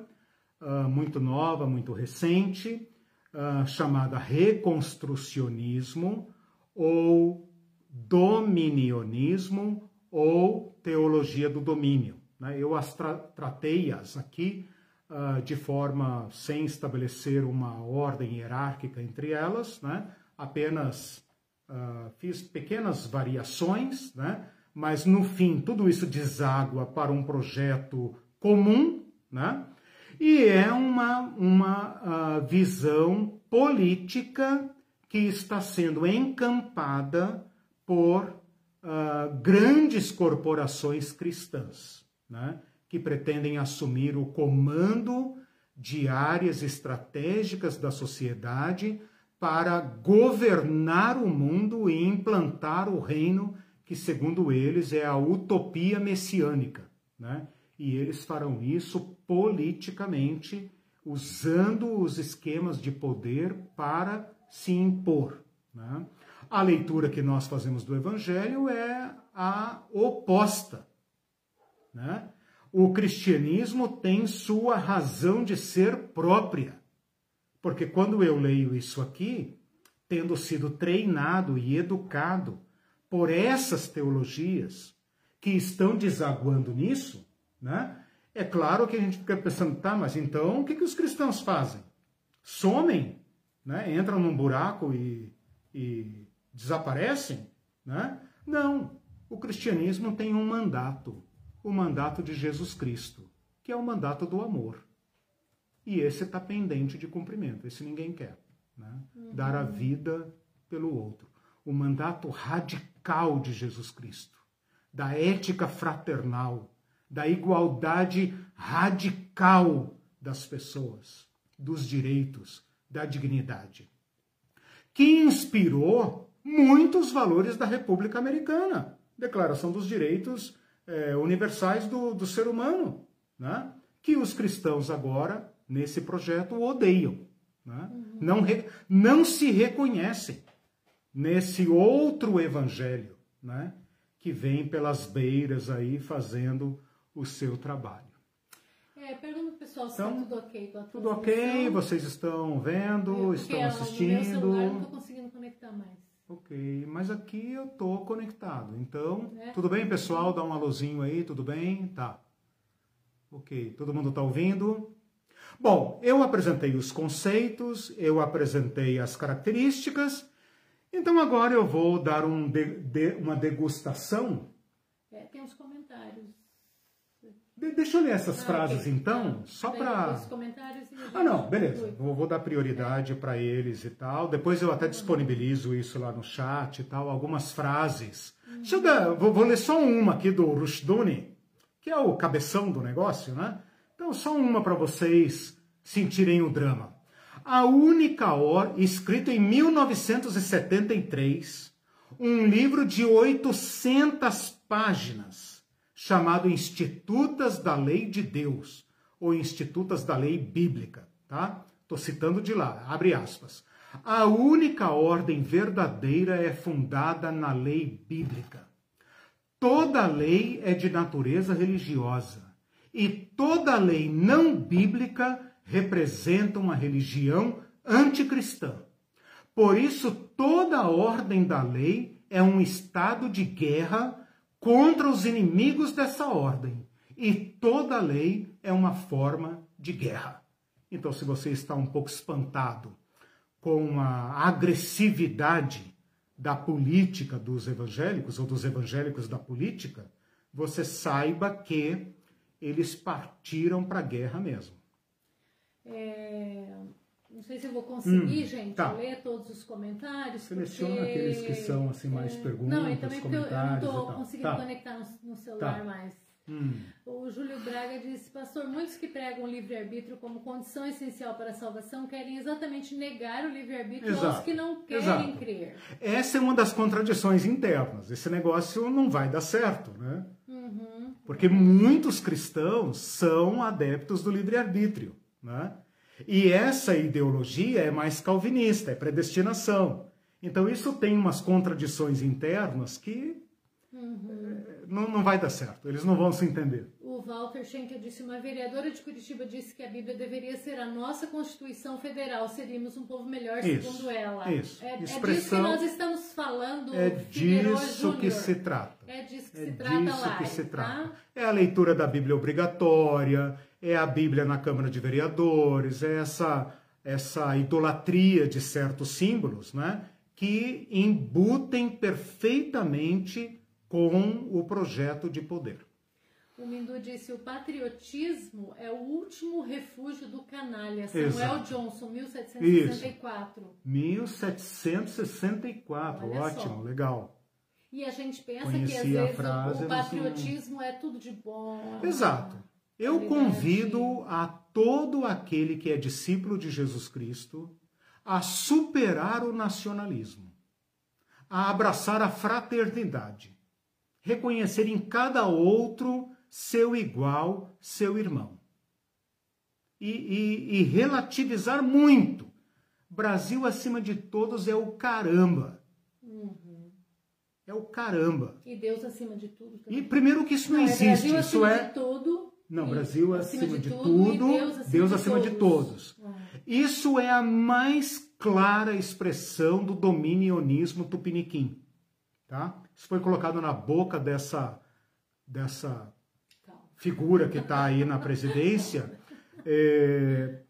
uh, muito nova, muito recente, uh, chamada reconstrucionismo ou dominionismo ou teologia do domínio. Né? Eu as tra tratei-as aqui uh, de forma sem estabelecer uma ordem hierárquica entre elas, né? apenas uh, fiz pequenas variações, né? Mas no fim tudo isso deságua para um projeto comum, né? e é uma, uma uh, visão política que está sendo encampada por uh, grandes corporações cristãs, né? que pretendem assumir o comando de áreas estratégicas da sociedade para governar o mundo e implantar o reino que, segundo eles, é a utopia messiânica. Né? E eles farão isso politicamente, usando os esquemas de poder para se impor. Né? A leitura que nós fazemos do Evangelho é a oposta. Né? O cristianismo tem sua razão de ser própria. Porque quando eu leio isso aqui, tendo sido treinado e educado por essas teologias que estão desaguando nisso, né? É claro que a gente fica pensando, tá, mas então o que, que os cristãos fazem? Somem, né? entram num buraco e, e desaparecem? Né? Não, o cristianismo tem um mandato, o mandato de Jesus Cristo, que é o mandato do amor. E esse está pendente de cumprimento, esse ninguém quer. Né? Uhum. Dar a vida pelo outro. O mandato radical de Jesus Cristo, da ética fraternal, da igualdade radical das pessoas, dos direitos, da dignidade, que inspirou muitos valores da República Americana, Declaração dos Direitos é, Universais do, do Ser Humano, né? que os cristãos agora nesse projeto odeiam. Né? Uhum. Não, re, não se reconhecem nesse outro evangelho né? que vem pelas beiras aí fazendo o seu trabalho. É, pergunta pro pessoal se tá então, tá tudo ok com a Tudo ok, vocês estão vendo, estão assistindo. No meu celular não estou conseguindo conectar mais. Ok, mas aqui eu estou conectado. Então, é. tudo bem, pessoal? Dá um alôzinho aí, tudo bem? Tá. Ok, todo mundo está ouvindo? Bom, eu apresentei os conceitos, eu apresentei as características, então agora eu vou dar um de, de, uma degustação. É, tem uns comentários. De, deixa eu ler essas ah, frases okay. então, ah, só para. Ah, não, beleza. Vou, vou dar prioridade para eles e tal. Depois eu até disponibilizo isso lá no chat e tal, algumas frases. Uhum. Deixa eu dar, vou, vou ler só uma aqui do Rushduni, que é o cabeção do negócio, né? Então, só uma para vocês sentirem o drama. A única hora, escrito em 1973, um livro de 800 páginas, chamado Institutas da Lei de Deus, ou Institutas da Lei Bíblica, tá? Estou citando de lá, abre aspas. A única ordem verdadeira é fundada na lei bíblica. Toda lei é de natureza religiosa e toda lei não bíblica representa uma religião anticristã. Por isso, toda a ordem da lei é um estado de guerra contra os inimigos dessa ordem. E toda lei é uma forma de guerra. Então, se você está um pouco espantado com a agressividade da política dos evangélicos ou dos evangélicos da política, você saiba que eles partiram para a guerra mesmo. É, não sei se eu vou conseguir, hum, gente, tá. ler todos os comentários. Seleciona porque, aqueles que são assim mais é, perguntas, não, e também comentários. Eu não estou conseguindo tá. conectar no, no celular tá. mais. Hum. O Júlio Braga disse, pastor, muitos que pregam o livre-arbítrio como condição essencial para a salvação querem exatamente negar o livre-arbítrio aos que não querem Exato. crer. Essa é uma das contradições internas. Esse negócio não vai dar certo, né? Uhum. Porque muitos cristãos são adeptos do livre-arbítrio, né? E essa ideologia é mais calvinista, é predestinação. Então isso tem umas contradições internas que uhum. não, não vai dar certo, eles não vão se entender. O Walter Schenker disse, uma vereadora de Curitiba disse que a Bíblia deveria ser a nossa Constituição Federal, seríamos um povo melhor isso, segundo ela. Isso, é, é disso que nós estamos falando, É disso que se trata. É disso é disso. Que se trata. Tá? É a leitura da Bíblia obrigatória, é a Bíblia na Câmara de Vereadores, é essa, essa idolatria de certos símbolos, né? Que embutem perfeitamente com o projeto de poder. O Mindu disse: o patriotismo é o último refúgio do canalha. Samuel Exato. Johnson, 1764. Isso. 1764, Olha ótimo, só. legal. E a gente pensa Conheci que às vezes frase, o patriotismo é tudo de bom. Exato. Eu convido a todo aquele que é discípulo de Jesus Cristo a superar o nacionalismo, a abraçar a fraternidade, reconhecer em cada outro seu igual, seu irmão. E, e, e relativizar muito. Brasil acima de todos é o caramba. É o caramba. E Deus acima de tudo. Também. E primeiro que isso não, não é existe. É isso é. De tudo não, Brasil acima, acima de, de, tudo, Deus acima, Deus de, acima todos. de todos. Ah. Isso é a mais clara expressão do dominionismo tupiniquim. Tá? Isso foi colocado na boca dessa, dessa figura que está aí na presidência é,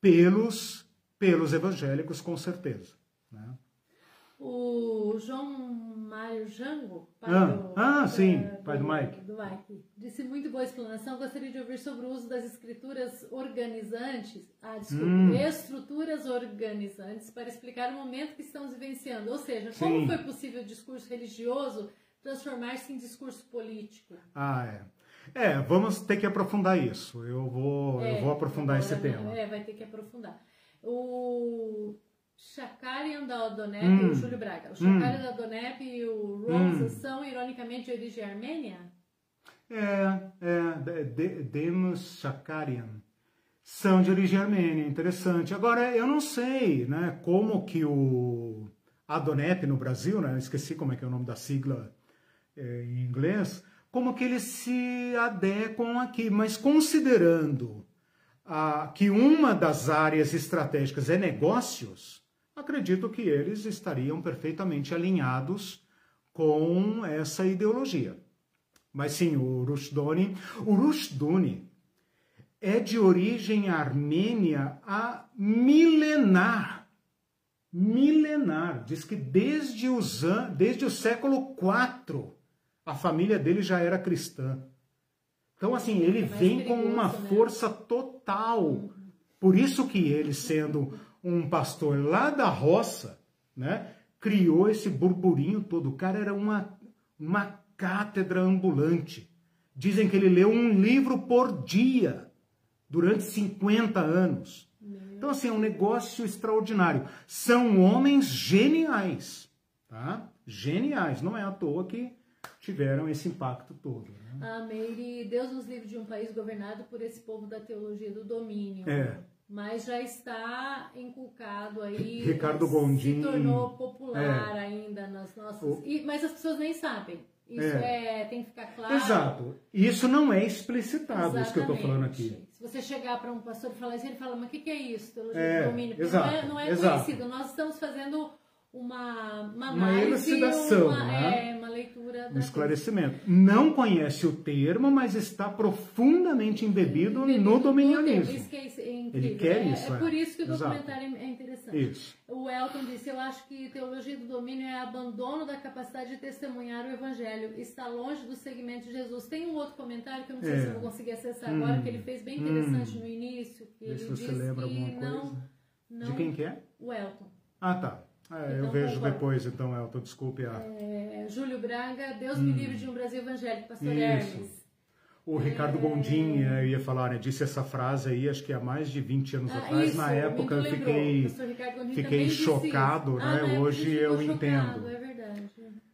pelos, pelos evangélicos, com certeza. Né? O João Mário Jango, pai ah, do, ah, sim, do, pai do Mike. do Mike, disse muito boa explanação. Gostaria de ouvir sobre o uso das escrituras organizantes, ah, desculpa, hum. estruturas organizantes para explicar o momento que estamos vivenciando. Ou seja, sim. como foi possível o discurso religioso transformar-se em discurso político? Ah, é. É, vamos ter que aprofundar isso. Eu vou, é, eu vou aprofundar esse tema. É, vai ter que aprofundar. O Chacarian da Odonep hum. e o Júlio Braga. O Chacarian hum. da Odonep e o Rosa hum. são, ironicamente, de origem armênia? É, é, de, Demos Chakarian são de origem armênia, interessante. Agora, eu não sei, né, como que o Adonep no Brasil, né, esqueci como é que é o nome da sigla é, em inglês, como que eles se adequam aqui, mas considerando ah, que uma das áreas estratégicas é negócios, acredito que eles estariam perfeitamente alinhados com essa ideologia. Mas sim, o Rushduni, o Rushduni é de origem armênia a milenar. Milenar. Diz que desde, os, desde o século IV a família dele já era cristã. Então, assim, ele é vem com uma né? força total. Por isso que ele, sendo um pastor lá da roça, né, criou esse burburinho todo. O cara era uma, uma cátedra ambulante. Dizem que ele leu um livro por dia durante 50 anos. Então, assim, é um negócio extraordinário. São homens geniais, tá? Geniais. Não é à toa que tiveram esse impacto todo. Né? A Meire, Deus nos livre de um país governado por esse povo da teologia do domínio. É mas já está inculcado aí. Ricardo Gondim. Se tornou popular é. ainda nas nossas. O... E, mas as pessoas nem sabem. Isso é. é. tem que ficar claro. Exato. Isso não é explicitado, Exatamente. isso que eu estou falando aqui. Se você chegar para um pastor e falar isso, ele fala, mas o que, que, é isso? Teologia é, do domínio. Exato, não é, não é conhecido. Nós estamos fazendo uma, uma, uma elucidação, uma, né? É. Um esclarecimento. Não conhece o termo, mas está profundamente embebido, no dominionismo. Isso que é Ele quer é, isso. É, é, por isso que o documentário Exato. é interessante. Isso. O Elton disse: Eu acho que teologia do domínio é abandono da capacidade de testemunhar o evangelho. Está longe do segmento de Jesus. Tem um outro comentário que eu não sei é. se eu vou conseguir acessar hum. agora, que ele fez bem interessante hum. no início. Que Vê ele se você lembra alguma coisa. Não, não, de quem que é? O Elton. Ah, tá. É, então, eu vejo concordo. depois, então, Elton, desculpe. A... É, Júlio Braga, Deus hum. me livre de um Brasil evangélico, pastor Isso. Hermes. O Ricardo Gondim, eu ia falar, né, disse essa frase aí, acho que há mais de 20 anos ah, atrás. Isso, na época eu fiquei, fiquei chocado, né? Ah, Hoje eu chocado, entendo. É verdade.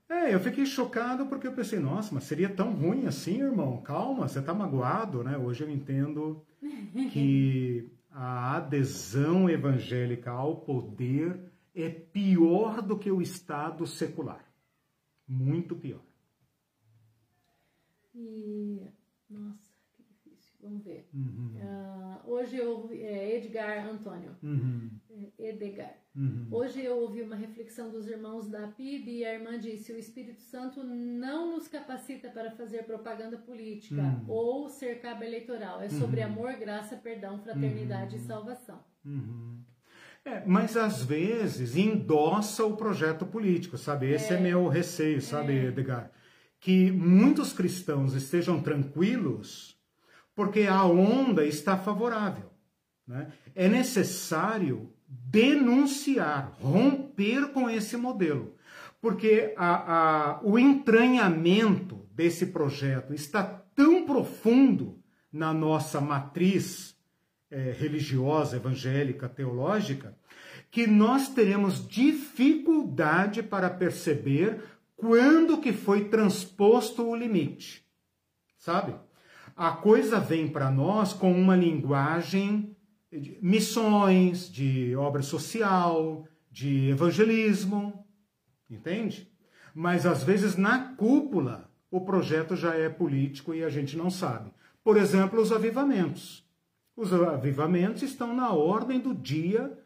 É, eu fiquei chocado porque eu pensei, nossa, mas seria tão ruim assim, irmão? Calma, você tá magoado, né? Hoje eu entendo que a adesão evangélica ao poder é pior do que o Estado secular. Muito pior. E, nossa, que difícil. Vamos ver. Uhum. Uh, hoje eu é, Edgar Antônio. Uhum. É, Edgar. Uhum. Hoje eu ouvi uma reflexão dos irmãos da PIB e a irmã disse: o Espírito Santo não nos capacita para fazer propaganda política uhum. ou ser cabo eleitoral. É sobre uhum. amor, graça, perdão, fraternidade e uhum. É, mas às vezes endossa o projeto político, sabe? Esse é, é meu receio, sabe, é. Edgar? Que muitos cristãos estejam tranquilos porque a onda está favorável. Né? É necessário denunciar, romper com esse modelo, porque a, a, o entranhamento desse projeto está tão profundo na nossa matriz é, religiosa, evangélica, teológica, que nós teremos dificuldade para perceber quando que foi transposto o limite. Sabe? A coisa vem para nós com uma linguagem de missões, de obra social, de evangelismo, entende? Mas às vezes na cúpula o projeto já é político e a gente não sabe. Por exemplo, os avivamentos. Os avivamentos estão na ordem do dia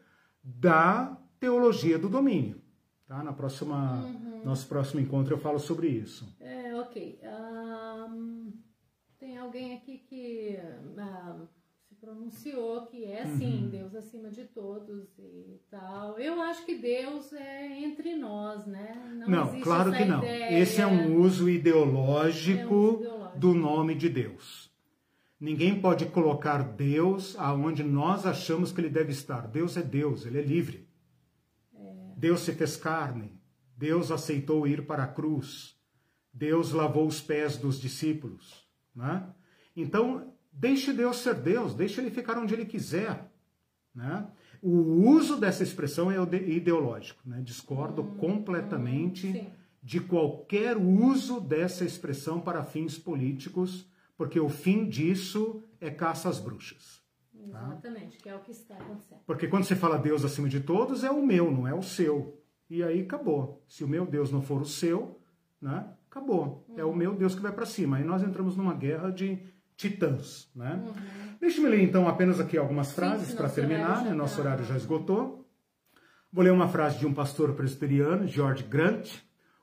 da teologia do domínio. Tá? Na próxima, uhum. nosso próximo encontro eu falo sobre isso. É, ok. Um, tem alguém aqui que uh, se pronunciou que é sim uhum. Deus acima de todos e tal. Eu acho que Deus é entre nós, né? Não, não claro que não. Ideia. Esse é um uso ideológico, é um uso ideológico do nome de Deus. Ninguém pode colocar Deus aonde nós achamos que ele deve estar. Deus é Deus, ele é livre. É. Deus se fez carne. Deus aceitou ir para a cruz. Deus lavou os pés dos discípulos. Né? Então, deixe Deus ser Deus, deixe ele ficar onde ele quiser. Né? O uso dessa expressão é ideológico. Né? Discordo hum, completamente hum, de qualquer uso dessa expressão para fins políticos porque o fim disso é caça às bruxas. Tá? Exatamente, que é o que está acontecendo. Porque quando você fala Deus acima de todos, é o meu, não é o seu. E aí acabou. Se o meu Deus não for o seu, né? Acabou. Uhum. É o meu Deus que vai para cima. Aí nós entramos numa guerra de titãs, né? Uhum. Deixe-me ler então apenas aqui algumas frases para terminar, né? Nosso horário já esgotou. Vou ler uma frase de um pastor presbiteriano, George Grant.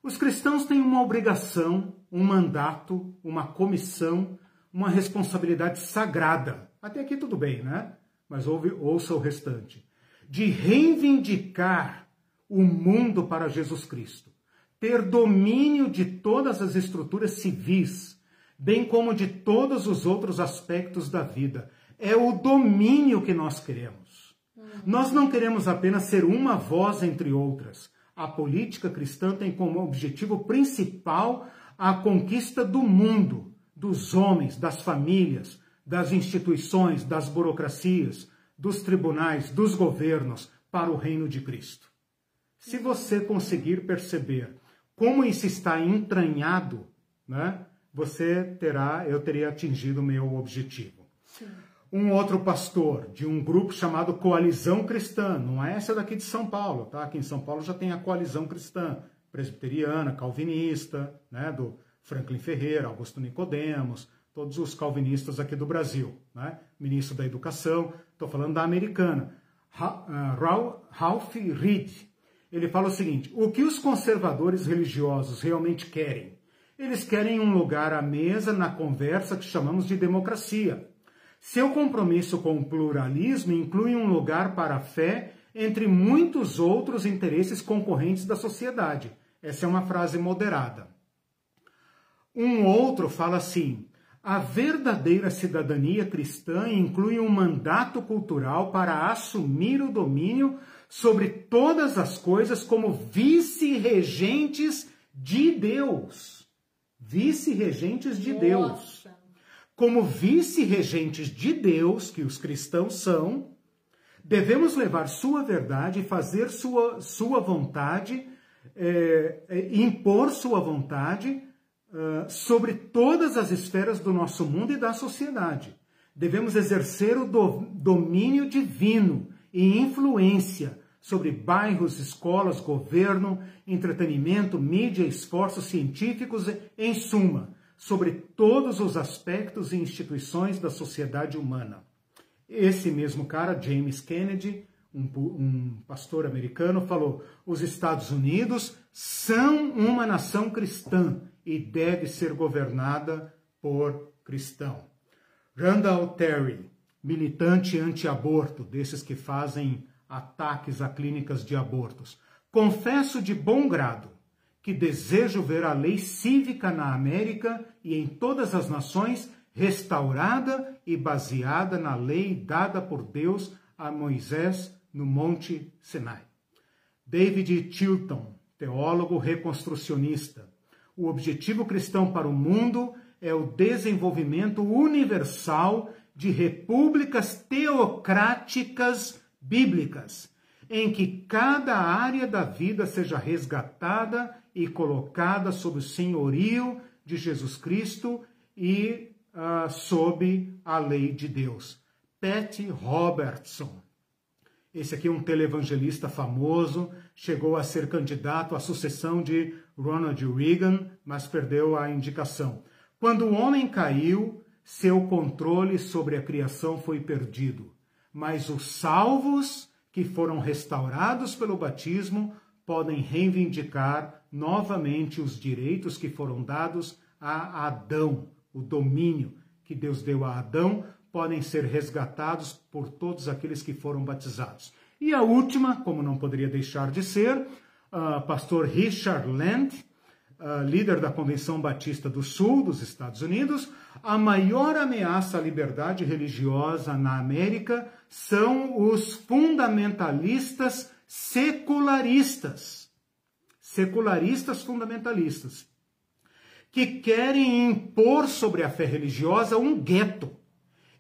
Os cristãos têm uma obrigação, um mandato, uma comissão uma responsabilidade sagrada. Até aqui tudo bem, né? Mas ouve, ouça o restante. De reivindicar o mundo para Jesus Cristo, ter domínio de todas as estruturas civis, bem como de todos os outros aspectos da vida. É o domínio que nós queremos. Nós não queremos apenas ser uma voz entre outras. A política cristã tem como objetivo principal a conquista do mundo dos homens, das famílias, das instituições, das burocracias, dos tribunais, dos governos para o reino de Cristo. Se você conseguir perceber como isso está entranhado, né, você terá, eu teria atingido o meu objetivo. Um outro pastor de um grupo chamado Coalizão Cristã, não é essa daqui de São Paulo, tá? Aqui em São Paulo já tem a Coalizão Cristã, presbiteriana, calvinista, né, do Franklin Ferreira, Augusto Nicodemos, todos os calvinistas aqui do Brasil, né? ministro da Educação, estou falando da americana, ah, Ralph Reed. Ele fala o seguinte: o que os conservadores religiosos realmente querem? Eles querem um lugar à mesa na conversa que chamamos de democracia. Seu compromisso com o pluralismo inclui um lugar para a fé entre muitos outros interesses concorrentes da sociedade. Essa é uma frase moderada. Um outro fala assim: a verdadeira cidadania cristã inclui um mandato cultural para assumir o domínio sobre todas as coisas como vice-regentes de Deus. Vice-regentes de Nossa. Deus. Como vice-regentes de Deus, que os cristãos são, devemos levar sua verdade e fazer sua, sua vontade, é, é, impor sua vontade uh, sobre todas as esferas do nosso mundo e da sociedade. Devemos exercer o do, domínio divino e influência sobre bairros, escolas, governo, entretenimento, mídia, esforços científicos, em suma, sobre todos os aspectos e instituições da sociedade humana. Esse mesmo cara, James Kennedy, um, um, pastor americano, falou: os Estados Unidos são uma nação cristã e deve ser governada por cristão. Randall Terry, militante anti-aborto, desses que fazem ataques a clínicas de abortos. Confesso de bom grado que desejo ver a lei cívica na América e em todas as nações restaurada e baseada na lei dada por Deus a Moisés no Monte Sinai. David Chilton, teólogo reconstrucionista. O objetivo cristão para o mundo é o desenvolvimento universal de repúblicas teocráticas bíblicas, em que cada área da vida seja resgatada e colocada sob o senhorio de Jesus Cristo e uh, sob a lei de Deus. Pat Robertson. Esse aqui é um televangelista famoso, chegou a ser candidato à sucessão de Ronald Reagan, mas perdeu a indicação. Quando o homem caiu, seu controle sobre a criação foi perdido. Mas os salvos que foram restaurados pelo batismo podem reivindicar novamente os direitos que foram dados a Adão, o domínio que Deus deu a Adão, podem ser resgatados por todos aqueles que foram batizados. E a última, como não poderia deixar de ser, uh, pastor Richard Land, uh, líder da Convenção Batista do Sul dos Estados Unidos, a maior ameaça à liberdade religiosa na América são os fundamentalistas secularistas. Secularistas fundamentalistas que querem impor sobre a fé religiosa um gueto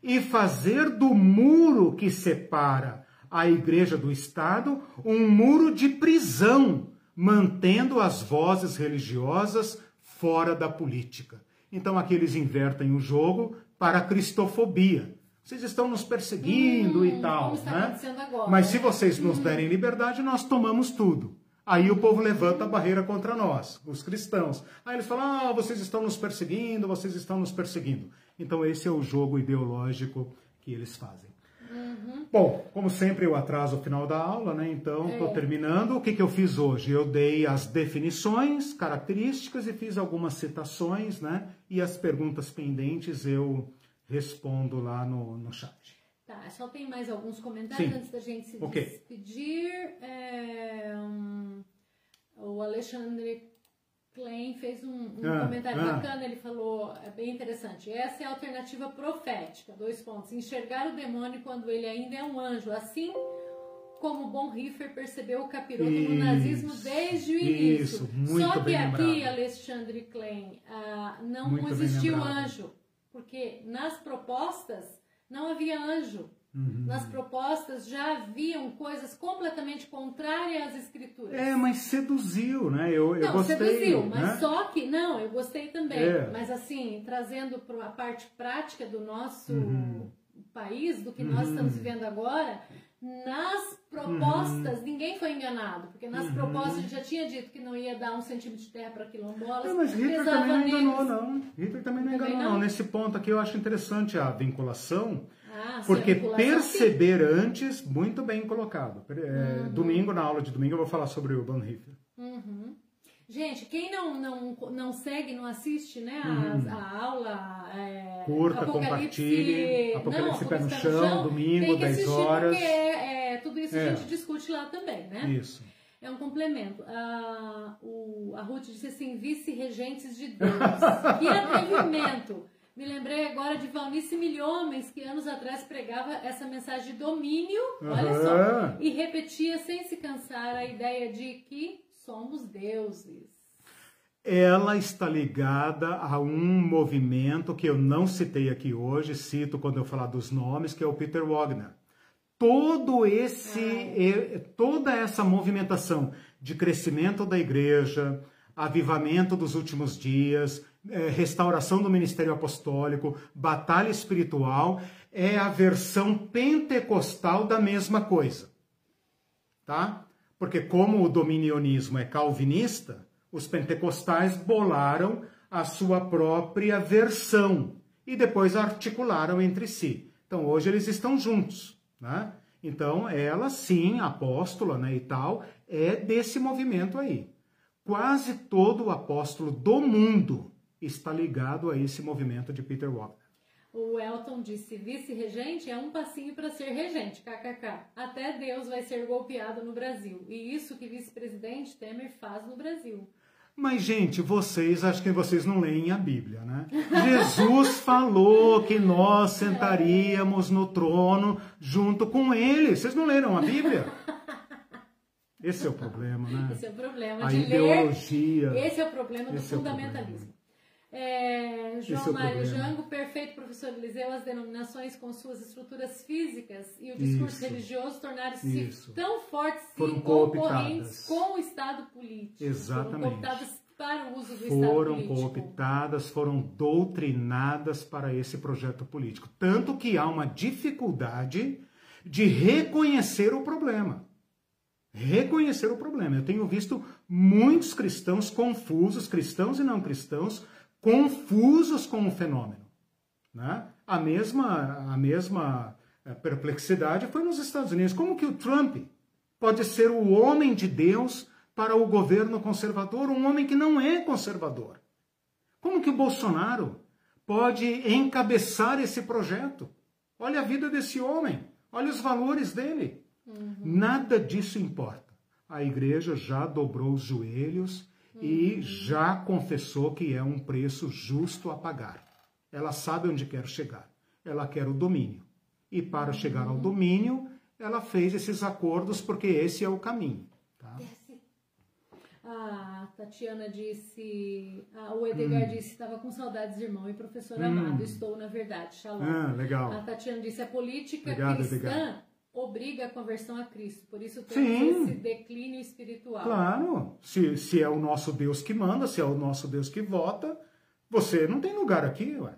e fazer do muro que separa a igreja do Estado um muro de prisão, mantendo as vozes religiosas fora da política. Então aqui eles invertem o jogo para a cristofobia. Vocês estão nos perseguindo hum, e tal, né? Agora, Mas se vocês nos derem liberdade, nós tomamos tudo. Aí o povo levanta a barreira contra nós, os cristãos. Aí eles falam: ah, vocês estão nos perseguindo, vocês estão nos perseguindo. Então, esse é o jogo ideológico que eles fazem. Uhum. Bom, como sempre, eu atraso o final da aula, né? Então, estou é. terminando. O que, que eu fiz hoje? Eu dei as definições, características e fiz algumas citações, né? E as perguntas pendentes eu respondo lá no, no chat. Tá, só tem mais alguns comentários Sim. antes da gente se okay. despedir. É, um, o Alexandre Klein fez um, um ah, comentário ah. bacana, ele falou, é bem interessante. Essa é a alternativa profética, dois pontos. Enxergar o demônio quando ele ainda é um anjo, assim como Bonhoeffer percebeu o capiroto isso, no nazismo desde o início. Isso, muito Só que aqui, lembrado. Alexandre Klein, ah, não muito existiu anjo, porque nas propostas não havia anjo. Uhum. Nas propostas já haviam coisas completamente contrárias às escrituras. É, mas seduziu, né? Eu, eu não, gostei. seduziu, mas né? só que, não, eu gostei também. É. Mas assim, trazendo para a parte prática do nosso uhum. país, do que uhum. nós estamos vivendo agora, nas propostas, uhum. ninguém foi enganado, porque nas uhum. propostas já tinha dito que não ia dar um centímetro de terra para quilombolas. Não, mas Hitler também não enganou, não. Hitler também não também enganou, não. Nesse ponto aqui eu acho interessante a vinculação, ah, porque perceber sim. antes, muito bem colocado. É, uhum. Domingo, na aula de domingo, eu vou falar sobre o Bonhoeffer. Uhum. Gente, quem não, não, não segue, não assiste né, a, uhum. a aula. É, Curta, compartilhe. Apocalipse, não, Pé no Chão, chão domingo, 10 horas. Porque é, é, isso é. a gente discute lá também, né? Isso. É um complemento. A, o, a Ruth disse assim: vice-regentes de Deus. que atrevimento! Me lembrei agora de Valnice Milhomens, que anos atrás pregava essa mensagem de domínio, uhum. olha só, e repetia sem se cansar a ideia de que somos deuses. ela está ligada a um movimento que eu não citei aqui hoje, cito quando eu falar dos nomes, que é o Peter Wagner. Todo esse, toda essa movimentação de crescimento da igreja, avivamento dos últimos dias, é, restauração do ministério apostólico, batalha espiritual, é a versão pentecostal da mesma coisa. Tá? Porque como o dominionismo é calvinista, os pentecostais bolaram a sua própria versão e depois articularam entre si. Então hoje eles estão juntos, né? Então ela sim, apóstola, né, e tal, é desse movimento aí. Quase todo o apóstolo do mundo está ligado a esse movimento de Peter Walker. O Elton disse: vice-regente é um passinho para ser regente, kkk. Até Deus vai ser golpeado no Brasil. E isso que vice-presidente Temer faz no Brasil. Mas, gente, vocês, acho que vocês não leem a Bíblia, né? Jesus falou que nós sentaríamos no trono junto com ele. Vocês não leram a Bíblia? Esse é o problema, né? Esse é o problema a de ideologia. ler. Esse é o problema do é fundamentalismo. É, João é Mário Jango, perfeito professor Eliseu, as denominações com suas estruturas físicas e o discurso Isso. religioso tornaram-se tão fortes e concorrentes com o Estado político. Exatamente. Foram cooptadas para o uso do foram Estado político. Foram cooptadas, foram doutrinadas para esse projeto político. Tanto que há uma dificuldade de reconhecer o problema. Reconhecer o problema. Eu tenho visto muitos cristãos confusos, cristãos e não cristãos, confusos com o fenômeno. Né? A mesma, a mesma eh, perplexidade foi nos Estados Unidos. Como que o Trump pode ser o homem de Deus para o governo conservador, um homem que não é conservador? Como que o Bolsonaro pode encabeçar esse projeto? Olha a vida desse homem, olha os valores dele. Uhum. Nada disso importa. A igreja já dobrou os joelhos e já confessou que é um preço justo a pagar. Ela sabe onde quer chegar. Ela quer o domínio. E para chegar ao domínio, ela fez esses acordos porque esse é o caminho. Tá? A Tatiana disse, o Edgar hum. disse, estava com saudades, irmão e professor hum. amado, estou na verdade, shalom. Ah, legal. A Tatiana disse, a política Obrigado, cristã Edgar obriga a conversão a Cristo. Por isso temos esse declínio espiritual. Claro. Se, se é o nosso Deus que manda, se é o nosso Deus que vota, você não tem lugar aqui, ué.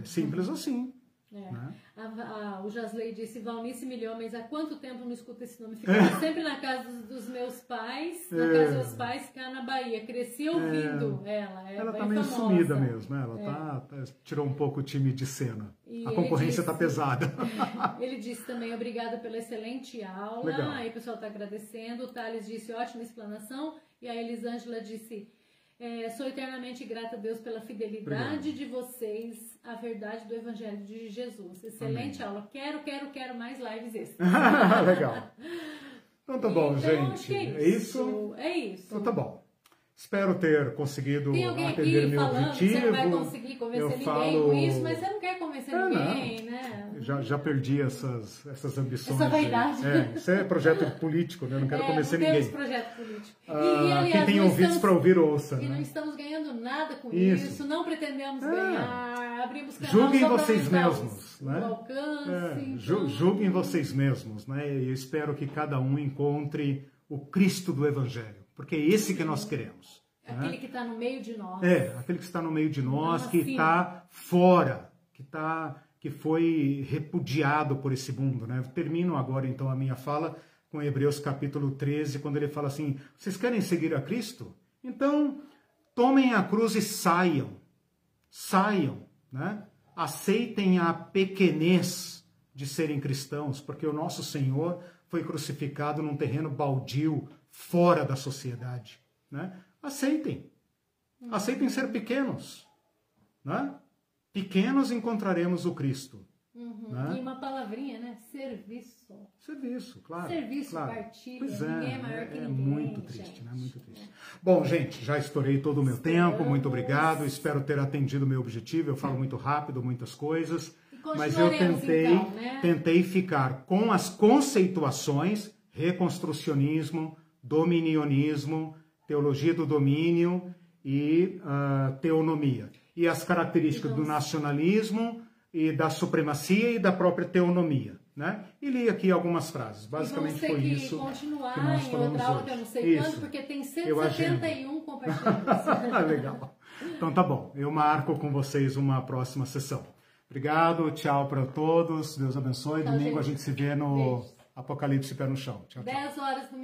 É simples assim. É. Né? A, a, o Jasley disse, Valnice Milhomens, há quanto tempo não escuto esse nome? Ficava é. sempre na casa dos, dos meus pais, na é. casa dos pais, cá na Bahia. Cresci ouvindo é. ela. ela tá meio famosa. sumida mesmo, né? Ela é. tá, tá, tirou um pouco o time de cena. E a concorrência está pesada. ele disse também, obrigada pela excelente aula. Legal. Aí o pessoal está agradecendo. O Thales disse, ótima explanação. E a Elisângela disse, é, sou eternamente grata a Deus pela fidelidade Obrigado. de vocês à verdade do Evangelho de Jesus. Excelente Amém. aula. Quero, quero, quero mais lives extras. Legal. Então tá bom, então, gente. É, é isso? É isso. Então tá bom. Espero ter conseguido atender meu falando, objetivo. Você não vai conseguir convencer eu ninguém falo... com isso, mas você não quer convencer é, ninguém, não. né? Já, já perdi essas, essas ambições. Essa vaidade. É, isso é projeto político, né? Eu não quero é, convencer não ninguém. projeto político. Ah, e, e, aliás, quem tem ouvidos para ouvir, ouça. E né? não estamos ganhando nada com isso, isso não pretendemos é. ganhar, abrimos canal Julguem vocês mesmos. Né? alcance. É, então... Julguem vocês mesmos, né? E eu espero que cada um encontre o Cristo do Evangelho, porque é esse que nós queremos. Aquele né? que está no meio de nós. É, aquele que está no meio de nós, que está fora, que está que foi repudiado por esse mundo. Né? Eu termino agora então a minha fala com Hebreus capítulo 13, quando ele fala assim: vocês querem seguir a Cristo? Então tomem a cruz e saiam. Saiam, né? Aceitem a pequenez de serem cristãos, porque o nosso Senhor foi crucificado num terreno baldio, fora da sociedade. Né? Aceitem. Aceitem ser pequenos. Né? Pequenos encontraremos o Cristo. Uhum. Né? E uma palavrinha, né? Serviço. Serviço, claro. Serviço, claro. partilha. Pois é, ninguém é maior é, que é ninguém. É muito triste, gente. né? Muito triste. Bom, gente, já estourei todo o meu tempo. Muito obrigado. Espero ter atendido o meu objetivo. Eu falo muito rápido, muitas coisas. Mas eu tentei, então, né? tentei ficar com as conceituações, reconstrucionismo, dominionismo, teologia do domínio e uh, teonomia. E as características então, do nacionalismo e da supremacia e da própria teonomia. Né? E li aqui algumas frases. Basicamente foi que isso. continuar que nós em outra aula que eu não sei isso. quando, porque tem 171 compartilhados. Legal. Então tá bom. Eu marco com vocês uma próxima sessão. Obrigado, tchau para todos. Deus abençoe. Tchau, Domingo gente. a gente se vê no Beijos. Apocalipse Pé no Chão. Tchau, tchau. 10 horas no